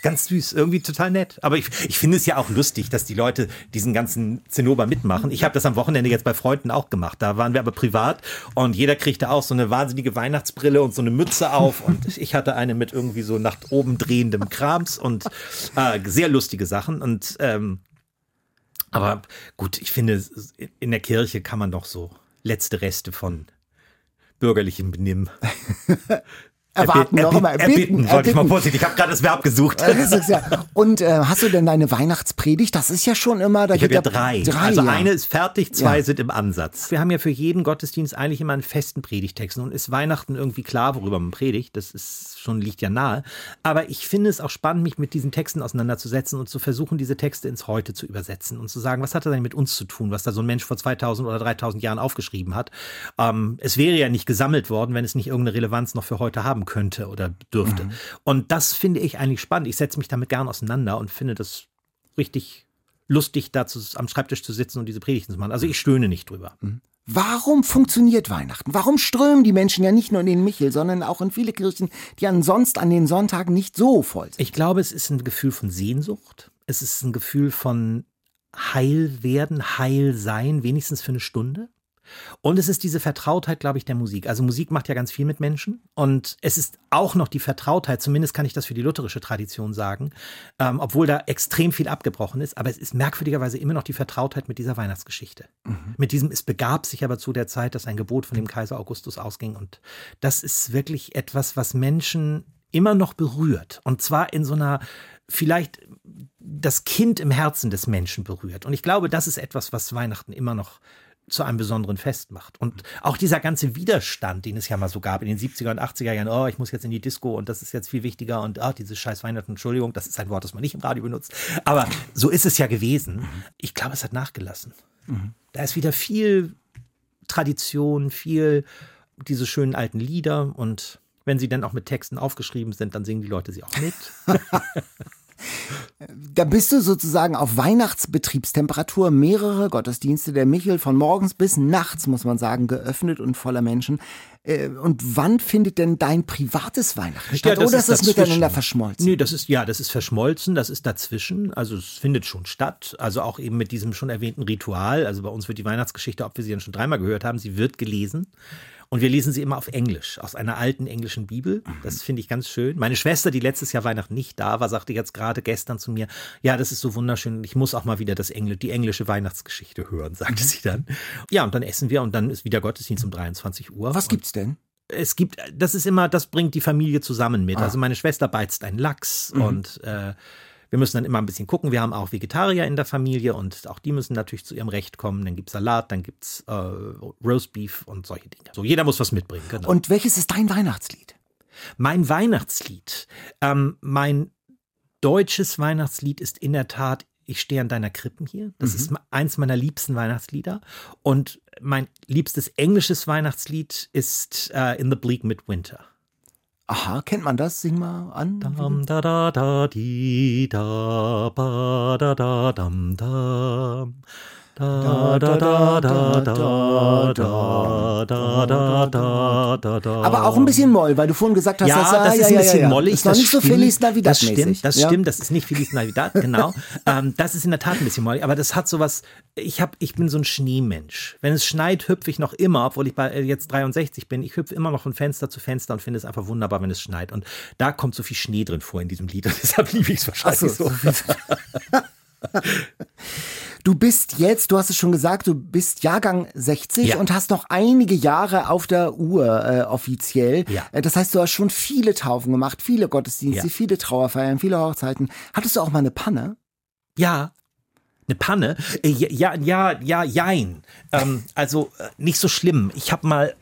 Ganz süß, irgendwie total nett. Aber ich, ich finde es ja auch lustig, dass die Leute diesen ganzen Zinnober mitmachen. Ich habe das am Wochenende jetzt bei Freunden auch gemacht. Da waren wir aber privat und jeder kriegte auch so eine wahnsinnige Weihnachtsbrille und so eine Mütze auf. Und [LAUGHS] ich hatte eine mit irgendwie so nach oben drehendem Krams und äh, sehr lustige Sachen. Und ähm, aber gut, ich finde, in der Kirche kann man doch so letzte Reste von bürgerlichem Benimm [LAUGHS] Erwarten, noch immer erbitten, erbitten, wollte ich mal vorsichtig. Ich habe gerade das Verb gesucht. Das ist ja. Und äh, hast du denn deine Weihnachtspredigt? Das ist ja schon immer. Da Ich habe ja drei. drei also ja. eine ist fertig, zwei Ja. sind im Ansatz. Wir haben ja für jeden Gottesdienst eigentlich immer einen festen Predigtext. Nun ist Weihnachten irgendwie klar, worüber man predigt. Das ist schon liegt ja nahe. Aber ich finde es auch spannend, mich mit diesen Texten auseinanderzusetzen und zu versuchen, diese Texte ins Heute zu übersetzen und zu sagen, was hat das denn mit uns zu tun, was da so ein Mensch vor 2000 oder 3000 Jahren aufgeschrieben hat. Ähm, es wäre ja nicht gesammelt worden, wenn es nicht irgendeine Relevanz noch für heute haben könnte oder dürfte. Und das finde ich eigentlich spannend. Ich setze mich damit gern auseinander und finde das richtig lustig, da zu, am Schreibtisch zu sitzen und diese Predigten zu machen. Also ich stöhne nicht drüber. Warum funktioniert Weihnachten? Warum strömen die Menschen ja nicht nur in den Michel, sondern auch in viele Kirchen, die ansonsten an den Sonntagen nicht so voll sind? Ich glaube, es ist ein Gefühl von Sehnsucht. Es ist ein Gefühl von Heil werden, Heil sein, wenigstens für eine Stunde. Und es ist diese Vertrautheit, glaube ich, der Musik. Also Musik macht ja ganz viel mit Menschen. Und es ist auch noch die Vertrautheit, zumindest kann ich das für die lutherische Tradition sagen, ähm, obwohl da extrem viel abgebrochen ist. Aber es ist merkwürdigerweise immer noch die Vertrautheit mit dieser Weihnachtsgeschichte. Mit diesem, es begab sich aber zu der Zeit, dass ein Gebot von dem Kaiser Augustus ausging. Und das ist wirklich etwas, was Menschen immer noch berührt. Und zwar in so einer vielleicht das Kind im Herzen des Menschen berührt. Und ich glaube, das ist etwas, was Weihnachten immer noch zu einem besonderen Fest macht. Und auch dieser ganze Widerstand, den es ja mal so gab in den 70er und 80er Jahren, oh, ich muss jetzt in die Disco und das ist jetzt viel wichtiger und ah, dieses scheiß Weihnachten, Entschuldigung, das ist ein Wort, das man nicht im Radio benutzt. Aber so ist es ja gewesen. Ich glaube, es hat nachgelassen. Da ist wieder viel Tradition, viel diese schönen alten Lieder und wenn sie dann auch mit Texten aufgeschrieben sind, dann singen die Leute sie auch mit. [LAUGHS] Da bist du sozusagen auf Weihnachtsbetriebstemperatur, mehrere Gottesdienste der Michel von morgens bis nachts, muss man sagen, geöffnet und voller Menschen. Äh, Und wann findet denn dein privates Weihnachten statt? Oder ist das dazwischen. miteinander verschmolzen? Nee, das ist, ja, das ist verschmolzen, das ist dazwischen. Also es findet schon statt. Also auch eben mit diesem schon erwähnten Ritual. Also bei uns wird die Weihnachtsgeschichte, ob wir sie dann schon dreimal gehört haben, sie wird gelesen. Und wir lesen sie immer auf Englisch, aus einer alten englischen Bibel. Das finde ich ganz schön. Meine Schwester, die letztes Jahr Weihnachten nicht da war, sagte jetzt gerade gestern zu mir, ja, das ist so wunderschön. Ich muss auch mal wieder das Engl die englische Weihnachtsgeschichte hören, [LAUGHS] sagte sie dann. Ja, und dann essen wir und dann ist wieder Gottesdienst um 23 Uhr. Was gibt's denn? es gibt, das ist immer, das bringt die Familie zusammen mit. Ah. Also meine Schwester beizt einen Lachs mhm. und äh, wir müssen dann immer ein bisschen gucken. Wir haben auch Vegetarier in der Familie und auch die müssen natürlich zu ihrem Recht kommen. Dann gibt es Salat, dann gibt es äh, Roastbeef und solche Dinge. So, jeder muss was mitbringen. Genau. Und welches ist dein Weihnachtslied? Mein Weihnachtslied. Ähm, mein deutsches Weihnachtslied ist in der Tat ich stehe an deiner Krippen hier. Das mhm. ist eins meiner liebsten Weihnachtslieder. Und mein liebstes englisches Weihnachtslied ist uh, In the Bleak Midwinter. Aha, kennt man das? Sing mal an. Dam, da, da, da, di, da, ba, da, da, dam. Da, da, da, da, da, da, da, da, da, da, da. Aber auch ein bisschen Moll, weil du vorhin gesagt hast, ja, das, das ist ein bisschen ja, mollig. Ist noch nicht so Feliz Navidad Das stimmt, das stimmt, das ist nicht Feliz Navidad, genau. ähm, das ist in der Tat ein bisschen mollig, aber das hat sowas, ich hab, ich bin so ein Schneemensch. Wenn es schneit, hüpfe ich noch immer, obwohl ich bei, jetzt 63 bin, ich hüpfe immer noch von Fenster zu Fenster und finde es einfach wunderbar, wenn es schneit. Und da kommt so viel Schnee drin vor in diesem Lied und deshalb liebe ich es wahrscheinlich so. so. Du bist jetzt, du hast es schon gesagt, du bist Jahrgang 60 ja. und hast noch einige Jahre auf der Uhr äh, offiziell. Ja. Äh, das heißt, du hast schon viele Taufen gemacht, viele Gottesdienste, ja. viele Trauerfeiern, viele Hochzeiten. Hattest du auch mal eine Panne? Ja, eine Panne? Äh, ja, ja, ja, jein. Ähm, also äh, nicht so schlimm. Ich habe mal,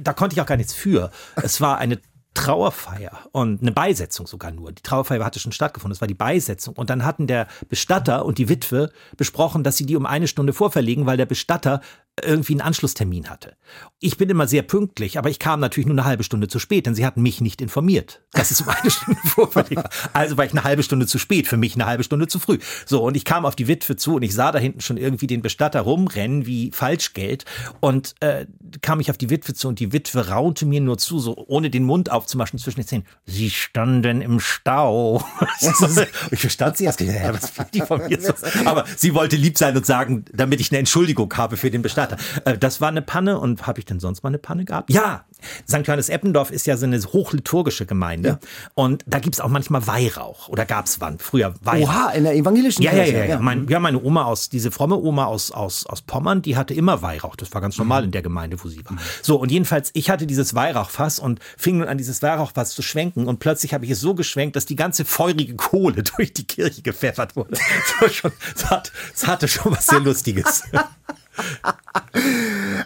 da konnte ich auch gar nichts für. Es war eine Trauerfeier und eine Beisetzung sogar nur. Die Trauerfeier hatte schon stattgefunden, das war die Beisetzung. Und dann hatten der Bestatter und die Witwe besprochen, dass sie die um eine Stunde vorverlegen, weil der Bestatter irgendwie einen Anschlusstermin hatte. Ich bin immer sehr pünktlich, aber ich kam natürlich nur eine halbe Stunde zu spät, denn sie hatten mich nicht informiert, dass es um eine [LAUGHS] Stunde war. Also war ich eine halbe Stunde zu spät, für mich eine halbe Stunde zu früh. So, und ich kam auf die Witwe zu und ich sah da hinten schon irgendwie den Bestatter rumrennen wie Falschgeld und äh, kam ich auf die Witwe zu und die Witwe raunte mir nur zu, so ohne den Mund aufzumaschen zwischen den Zähnen. Sie standen im Stau. [LAUGHS] ich verstand sie erst, was will die von mir so? Aber sie wollte lieb sein und sagen, damit ich eine Entschuldigung habe für den Bestatter. Theater. Äh, das war eine Panne und habe ich denn sonst mal eine Panne gehabt? Ja, St. Johannes Eppendorf ist ja so eine hochliturgische Gemeinde ja. und da gibt es auch manchmal Weihrauch oder gab es wann früher Weihrauch. Oha, in der evangelischen ja, Kirche. Ja, ja, ja. Mein, ja, meine Oma aus, diese fromme Oma aus, aus, aus Pommern, die hatte immer Weihrauch. Das war ganz normal mhm. in der Gemeinde, wo sie war. Mhm. So, und jedenfalls, ich hatte dieses Weihrauchfass und fing nun an, dieses Weihrauchfass zu schwenken und plötzlich habe ich es so geschwenkt, dass die ganze feurige Kohle [LAUGHS] durch die Kirche gepfeffert wurde. Das hatte schon was sehr Lustiges. [LAUGHS]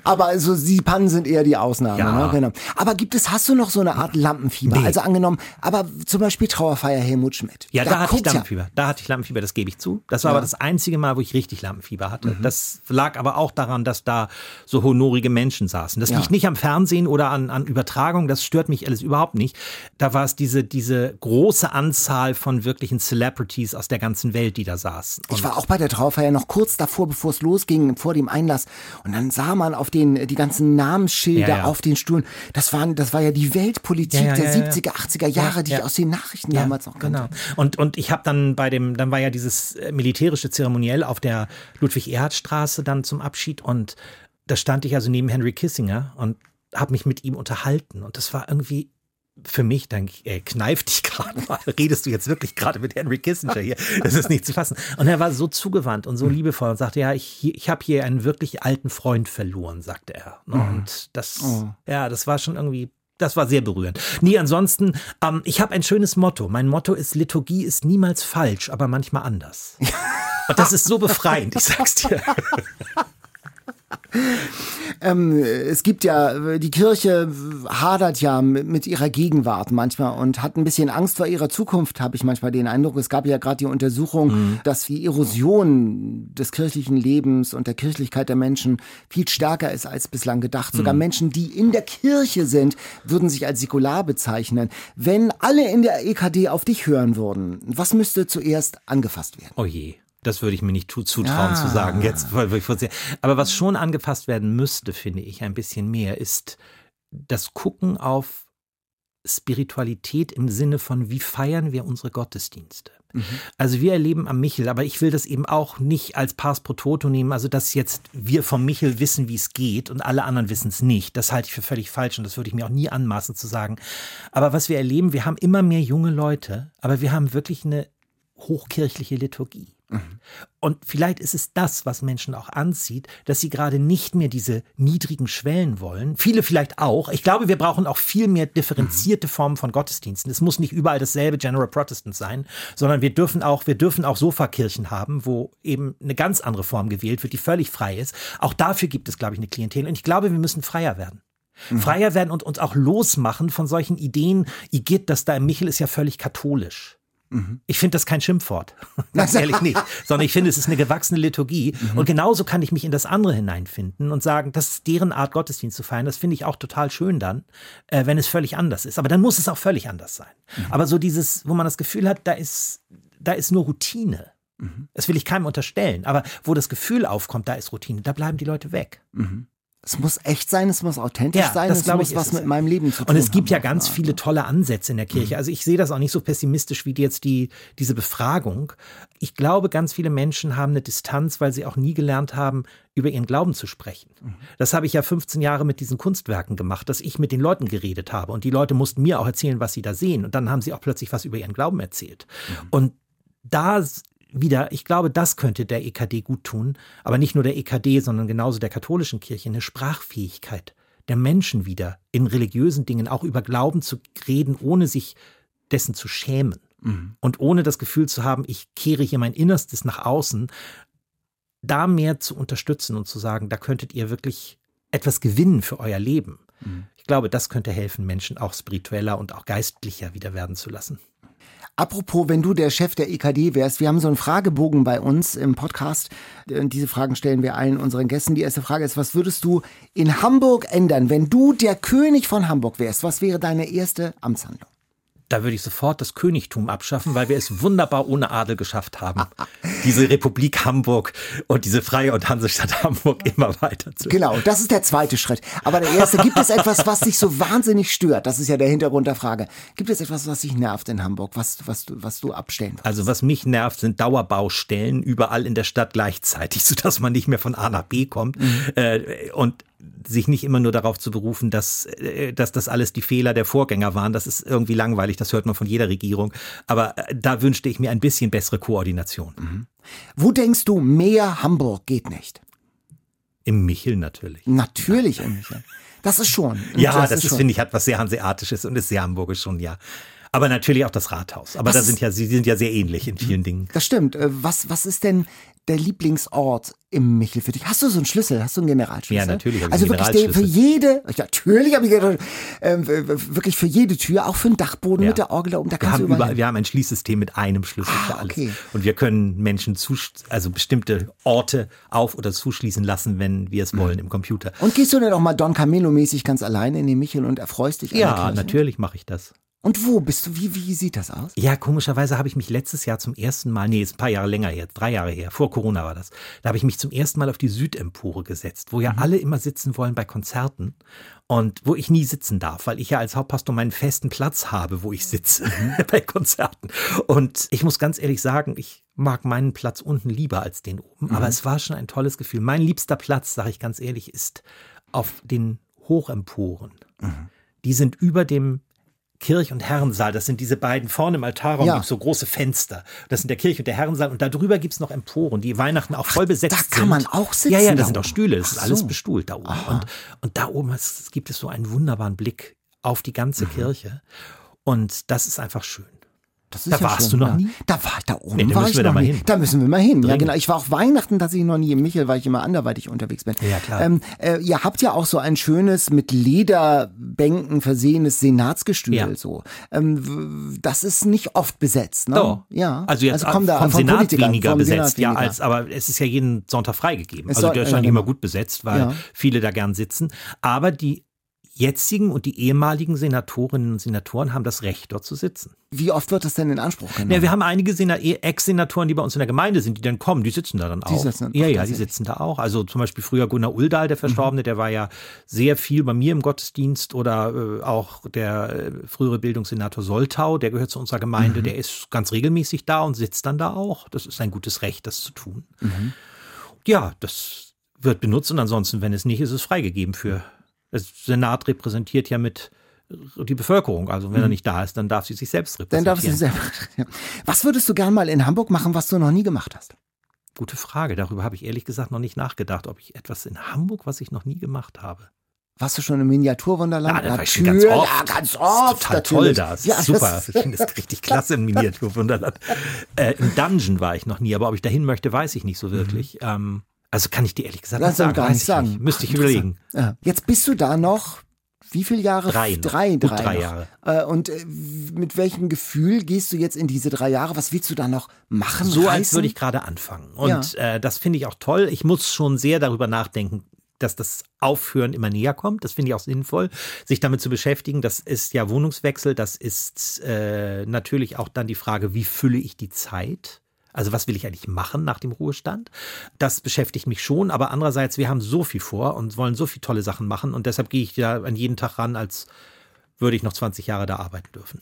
Aber also die Pannen sind eher die Ausnahme. Ja. Ne? Genau. Aber gibt es, hast du noch so eine Art Lampenfieber? Nee. Also angenommen, aber zum Beispiel Trauerfeier Helmut Schmidt. Ja, da, da hatte ich Lampenfieber. Ja. Da hatte ich Lampenfieber, das gebe ich zu. Das war ja. aber das einzige Mal, wo ich richtig Lampenfieber hatte. Mhm. Das lag aber auch daran, dass da so honorige Menschen saßen. Das liegt nicht am Fernsehen oder an, an Übertragung, das stört mich alles überhaupt nicht. Da war es diese, diese große Anzahl von wirklichen Celebrities aus der ganzen Welt, die da saßen. Und ich war auch bei der Trauerfeier noch kurz davor, bevor es losging, vor dem Einlass. Und dann sah man auf den, die ganzen Namensschilder ja, ja. auf den Stuhlen. Das waren, das war ja die Weltpolitik ja, der 70er, 80er Jahre, die ich aus den Nachrichten damals noch kannte. Genau. Und, und ich habe dann bei dem, dann war ja dieses äh, militärische Zeremoniell auf der Ludwig-Erhard-Straße dann zum Abschied und da stand ich also neben Henry Kissinger und habe mich mit ihm unterhalten und das war irgendwie für mich, denke ich, ey, kneif dich [LAUGHS] gerade mal. Redest du jetzt wirklich gerade mit Henry Kissinger hier? Das ist nicht zu fassen. Und er war so zugewandt und so mhm. liebevoll und sagte, ja, ich, ich habe hier einen wirklich alten Freund verloren, sagte er. Ne? Mhm. Und das, oh. ja, das war schon irgendwie das war sehr berührend. Nie ansonsten, ähm, ich habe ein schönes Motto. Mein Motto ist, Liturgie ist niemals falsch, aber manchmal anders. [LAUGHS] Und das ist so befreiend, ich sag's dir. [LAUGHS] ähm, es gibt ja, die Kirche hadert ja mit ihrer Gegenwart manchmal und hat ein bisschen Angst vor ihrer Zukunft, habe ich manchmal den Eindruck. Es gab ja gerade die Untersuchung, mhm. dass die Erosion des kirchlichen Lebens und der Kirchlichkeit der Menschen viel stärker ist als bislang gedacht. Sogar mhm. Menschen, die in der Kirche sind, würden sich als säkular bezeichnen. Wenn alle in der EKD auf dich hören würden, was müsste zuerst angefasst werden? Oh je. Das würde ich mir nicht zutrauen ah. zu sagen jetzt. Aber was schon angefasst werden müsste, finde ich ein bisschen mehr, ist das Gucken auf Spiritualität im Sinne von, wie feiern wir unsere Gottesdienste? Mhm. Also wir erleben am Michel, aber ich will das eben auch nicht als Pars pro Toto nehmen, also dass jetzt wir vom Michel wissen, wie es geht und alle anderen wissen es nicht. Das halte ich für völlig falsch und das würde ich mir auch nie anmaßen zu sagen. Aber was wir erleben, wir haben immer mehr junge Leute, aber wir haben wirklich eine hochkirchliche Liturgie. Und vielleicht ist es das, was Menschen auch anzieht, dass sie gerade nicht mehr diese niedrigen Schwellen wollen. Viele vielleicht auch. Ich glaube, wir brauchen auch viel mehr differenzierte Formen von Gottesdiensten. Es muss nicht überall dasselbe General Protestant sein, sondern wir dürfen auch, wir dürfen auch Sofakirchen haben, wo eben eine ganz andere Form gewählt wird, die völlig frei ist. Auch dafür gibt es, glaube ich, eine Klientel. Und ich glaube, wir müssen freier werden. Mhm. Freier werden und uns auch losmachen von solchen Ideen. Igitt, das da im Michel ist ja völlig katholisch. Mhm. Ich finde das kein Schimpfwort. [LAUGHS] Ganz ehrlich nicht. Sondern ich finde, es ist eine gewachsene Liturgie. Mhm. Und genauso kann ich mich in das andere hineinfinden und sagen, das ist deren Art, Gottesdienst zu feiern. Das finde ich auch total schön dann, äh, wenn es völlig anders ist. Aber dann muss es auch völlig anders sein. Mhm. Aber so dieses, wo man das Gefühl hat, da ist, da ist nur Routine. Mhm. Das will ich keinem unterstellen. Aber wo das Gefühl aufkommt, da ist Routine, da bleiben die Leute weg. Mhm. Es muss echt sein, es muss authentisch ja, sein, das es muss ich, was mit meinem Leben zu tun haben. Und es gibt haben. ja ganz viele tolle Ansätze in der Kirche. Also ich sehe das auch nicht so pessimistisch wie jetzt die, diese Befragung. Ich glaube, ganz viele Menschen haben eine Distanz, weil sie auch nie gelernt haben, über ihren Glauben zu sprechen. Das habe ich ja 15 Jahre mit diesen Kunstwerken gemacht, dass ich mit den Leuten geredet habe und die Leute mussten mir auch erzählen, was sie da sehen. Und dann haben sie auch plötzlich was über ihren Glauben erzählt. Mhm. Und da wieder, ich glaube, das könnte der EKD gut tun, aber nicht nur der EKD, sondern genauso der katholischen Kirche, eine Sprachfähigkeit der Menschen wieder in religiösen Dingen auch über Glauben zu reden, ohne sich dessen zu schämen mhm. und ohne das Gefühl zu haben, ich kehre hier mein Innerstes nach außen, da mehr zu unterstützen und zu sagen, da könntet ihr wirklich etwas gewinnen für euer Leben. Mhm. Ich glaube, das könnte helfen, Menschen auch spiritueller und auch geistlicher wieder werden zu lassen. Apropos, wenn du der Chef der EKD wärst, wir haben so einen Fragebogen bei uns im Podcast. Diese Fragen stellen wir allen unseren Gästen. Die erste Frage ist, was würdest du in Hamburg ändern, wenn du der König von Hamburg wärst? Was wäre deine erste Amtshandlung? Da würde ich sofort das Königtum abschaffen, weil wir es wunderbar ohne Adel geschafft haben, diese Republik Hamburg und diese freie und Hansestadt Hamburg immer weiter zu. Genau, das ist der zweite Schritt. Aber der erste, gibt es etwas, was dich so wahnsinnig stört? Das ist ja der Hintergrund der Frage. Gibt es etwas, was dich nervt in Hamburg, was, was, du, was du abstellen willst? Also was mich nervt, sind Dauerbaustellen überall in der Stadt gleichzeitig, [LAUGHS] sodass man nicht mehr von A nach B kommt. Mhm. Äh, und sich nicht immer nur darauf zu berufen, dass, äh, dass das alles die Fehler der Vorgänger waren. Das ist irgendwie langweilig, das hört man von jeder Regierung. Aber äh, da wünschte ich mir ein bisschen bessere Koordination. Mhm. Wo denkst du, mehr Hamburg geht nicht? Im Michel natürlich. Natürlich im Michel. Das ist schon. Ja, das, das ist, finde ich, hat was sehr Hanseatisches und ist sehr hamburgisch schon, ja. Aber natürlich auch das Rathaus. Aber was da sind ja, sie sind ja sehr ähnlich in vielen Dingen. Das stimmt. Äh, was, was ist denn der Lieblingsort im Michel für dich? Hast du so einen Schlüssel? Hast du einen Generalschlüssel? Ja, natürlich. Also wirklich der, für jede, natürlich habe ich äh, wirklich für jede Tür, auch für den Dachboden ja. mit der Orgel da oben. Da wir, haben über, wir haben ein Schließsystem mit einem Schlüssel ah, für alles. Okay. Und wir können Menschen zu, also bestimmte Orte auf- oder zuschließen lassen, wenn wir es wollen mhm. im Computer. Und gehst du denn auch mal Don Camillo-mäßig ganz alleine in den Michel und erfreust dich? Ja, natürlich mache ich das. Und wo bist du? Wie, wie sieht das aus? Ja, komischerweise habe ich mich letztes Jahr zum ersten Mal, nee, ist ein paar Jahre länger her, drei Jahre her, vor Corona war das, da habe ich mich zum ersten Mal auf die Südempore gesetzt, wo ja mhm. alle immer sitzen wollen bei Konzerten und wo ich nie sitzen darf, weil ich ja als Hauptpastor meinen festen Platz habe, wo ich sitze mhm. [LAUGHS] bei Konzerten. Und ich muss ganz ehrlich sagen, ich mag meinen Platz unten lieber als den oben, mhm. aber es war schon ein tolles Gefühl. Mein liebster Platz, sage ich ganz ehrlich, ist auf den Hochemporen. Mhm. Die sind über dem Kirch- und Herrensaal. Das sind diese beiden vorne im Altarraum ja. gibt's so große Fenster. Das sind der Kirch- und der Herrensaal. Und darüber gibt's noch Emporen, die Weihnachten auch voll besetzt sind. Da kann man auch sitzen. Ja, ja, da sind auch Stühle. Es ist alles bestuhlt da oben. Und, und da oben ist, gibt es so einen wunderbaren Blick auf die ganze mhm. Kirche. Und das ist einfach schön da ja warst schön, du noch ja. nie? Da war ich da oben. Nee, da war ich noch nie. Hin. Da müssen wir mal hin. Dringend. Ja, genau. Ich war auch Weihnachten tatsächlich noch nie im Michel, weil ich immer anderweitig unterwegs bin. Ja, klar. Ähm, äh, ihr habt ja auch so ein schönes, mit Lederbänken versehenes Senatsgestühl. Ja. So. Ähm, das ist nicht oft besetzt. Ne? Doch. Ja. Also jetzt also kommt da vom, vom Senat Politiker, weniger vom besetzt. Senat ja, als, aber es ist ja jeden Sonntag freigegeben. Es also soll, ist ja nicht immer gut besetzt, weil viele da gern sitzen. Aber die jetzigen und die ehemaligen Senatorinnen und Senatoren haben das Recht, dort zu sitzen. Wie oft wird das denn in Anspruch genommen? Ja, wir haben einige eh, Ex-Senatoren, die bei uns in der Gemeinde sind, die dann kommen, die sitzen da dann auch. Die sitzen, ja, ja, die sitzen da auch. Also zum Beispiel früher Gunnar Uldal, der Verstorbene, mhm. der war ja sehr viel bei mir im Gottesdienst oder äh, auch der äh, frühere Bildungssenator Soltau, der gehört zu unserer Gemeinde, mhm. der ist ganz regelmäßig da und sitzt dann da auch. Das ist ein gutes Recht, das zu tun. Mhm. Ja, das wird benutzt und ansonsten, wenn es nicht ist, ist es freigegeben für. Der Senat repräsentiert ja mit die Bevölkerung. Also wenn er hm. nicht da ist, dann darf sie sich selbst repräsentieren. Dann darf sie selber. [LAUGHS] Was würdest du gern mal in Hamburg machen, was du noch nie gemacht hast? Gute Frage. Darüber habe ich ehrlich gesagt noch nicht nachgedacht, ob ich etwas in Hamburg, was ich noch nie gemacht habe. Warst du schon im Miniaturwunderland? Ja, da war ich schon ganz oft. Ja, ganz oft. total natürlich. toll da. Ja, super. [LAUGHS] Ich finde das richtig klasse im Miniaturwunderland. äh, Im Dungeon war ich noch nie, aber ob ich dahin möchte, weiß ich nicht so wirklich. Mhm. Ähm, also kann ich dir ehrlich gesagt Lass nicht sagen. Gar nicht sagen. Nicht. Müsste ich überlegen. Ja. Jetzt bist du da noch wie viele Jahre? Drei. Drei, drei, drei Jahre. Äh, und äh, mit welchem Gefühl gehst du jetzt in diese drei Jahre? Was willst du da noch machen? So reißen? als würde ich gerade anfangen. Und ja. äh, das finde ich auch toll. Ich muss schon sehr darüber nachdenken, dass das Aufhören immer näher kommt. Das finde ich auch sinnvoll, sich damit zu beschäftigen. Das ist ja Wohnungswechsel. Das ist äh, natürlich auch dann die Frage, wie fülle ich die Zeit? Also was will ich eigentlich machen nach dem Ruhestand? Das beschäftigt mich schon, aber andererseits, wir haben so viel vor und wollen so viele tolle Sachen machen und deshalb gehe ich da an jeden Tag ran, als würde ich noch 20 Jahre da arbeiten dürfen.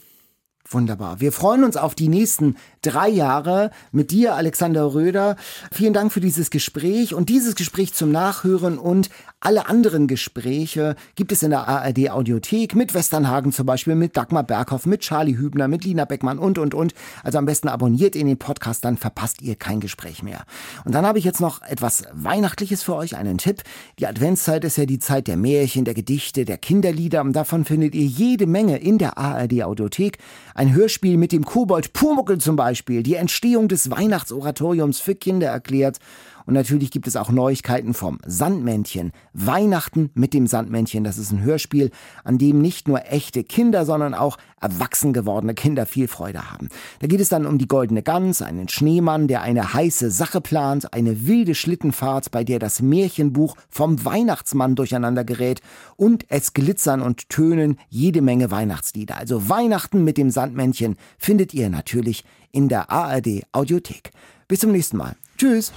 Wunderbar. Wir freuen uns auf die nächsten drei Jahre mit dir, Alexander Röder. Vielen Dank für dieses Gespräch und dieses Gespräch zum Nachhören und alle anderen Gespräche gibt es in der ARD Audiothek mit Westernhagen zum Beispiel, mit Dagmar Berghoff, mit Charlie Hübner, mit Lina Beckmann und, und, und. Also am besten abonniert ihr den Podcast, dann verpasst ihr kein Gespräch mehr. Und dann habe ich jetzt noch etwas Weihnachtliches für euch, einen Tipp. Die Adventszeit ist ja die Zeit der Märchen, der Gedichte, der Kinderlieder und davon findet ihr jede Menge in der ARD Audiothek. Ein Hörspiel mit dem Kobold Pumuckel zum Beispiel, die Entstehung des Weihnachtsoratoriums für Kinder erklärt und natürlich gibt es auch Neuigkeiten vom Sandmännchen. Weihnachten mit dem Sandmännchen. Das ist ein Hörspiel, an dem nicht nur echte Kinder, sondern auch erwachsen gewordene Kinder viel Freude haben. Da geht es dann um die goldene Gans, einen Schneemann, der eine heiße Sache plant, eine wilde Schlittenfahrt, bei der das Märchenbuch vom Weihnachtsmann durcheinander gerät und es glitzern und tönen jede Menge Weihnachtslieder. Also Weihnachten mit dem Sandmännchen findet ihr natürlich in der ARD Audiothek. Bis zum nächsten Mal. Tschüss.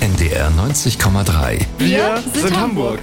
NDR 90,3. Wir sind Hamburg.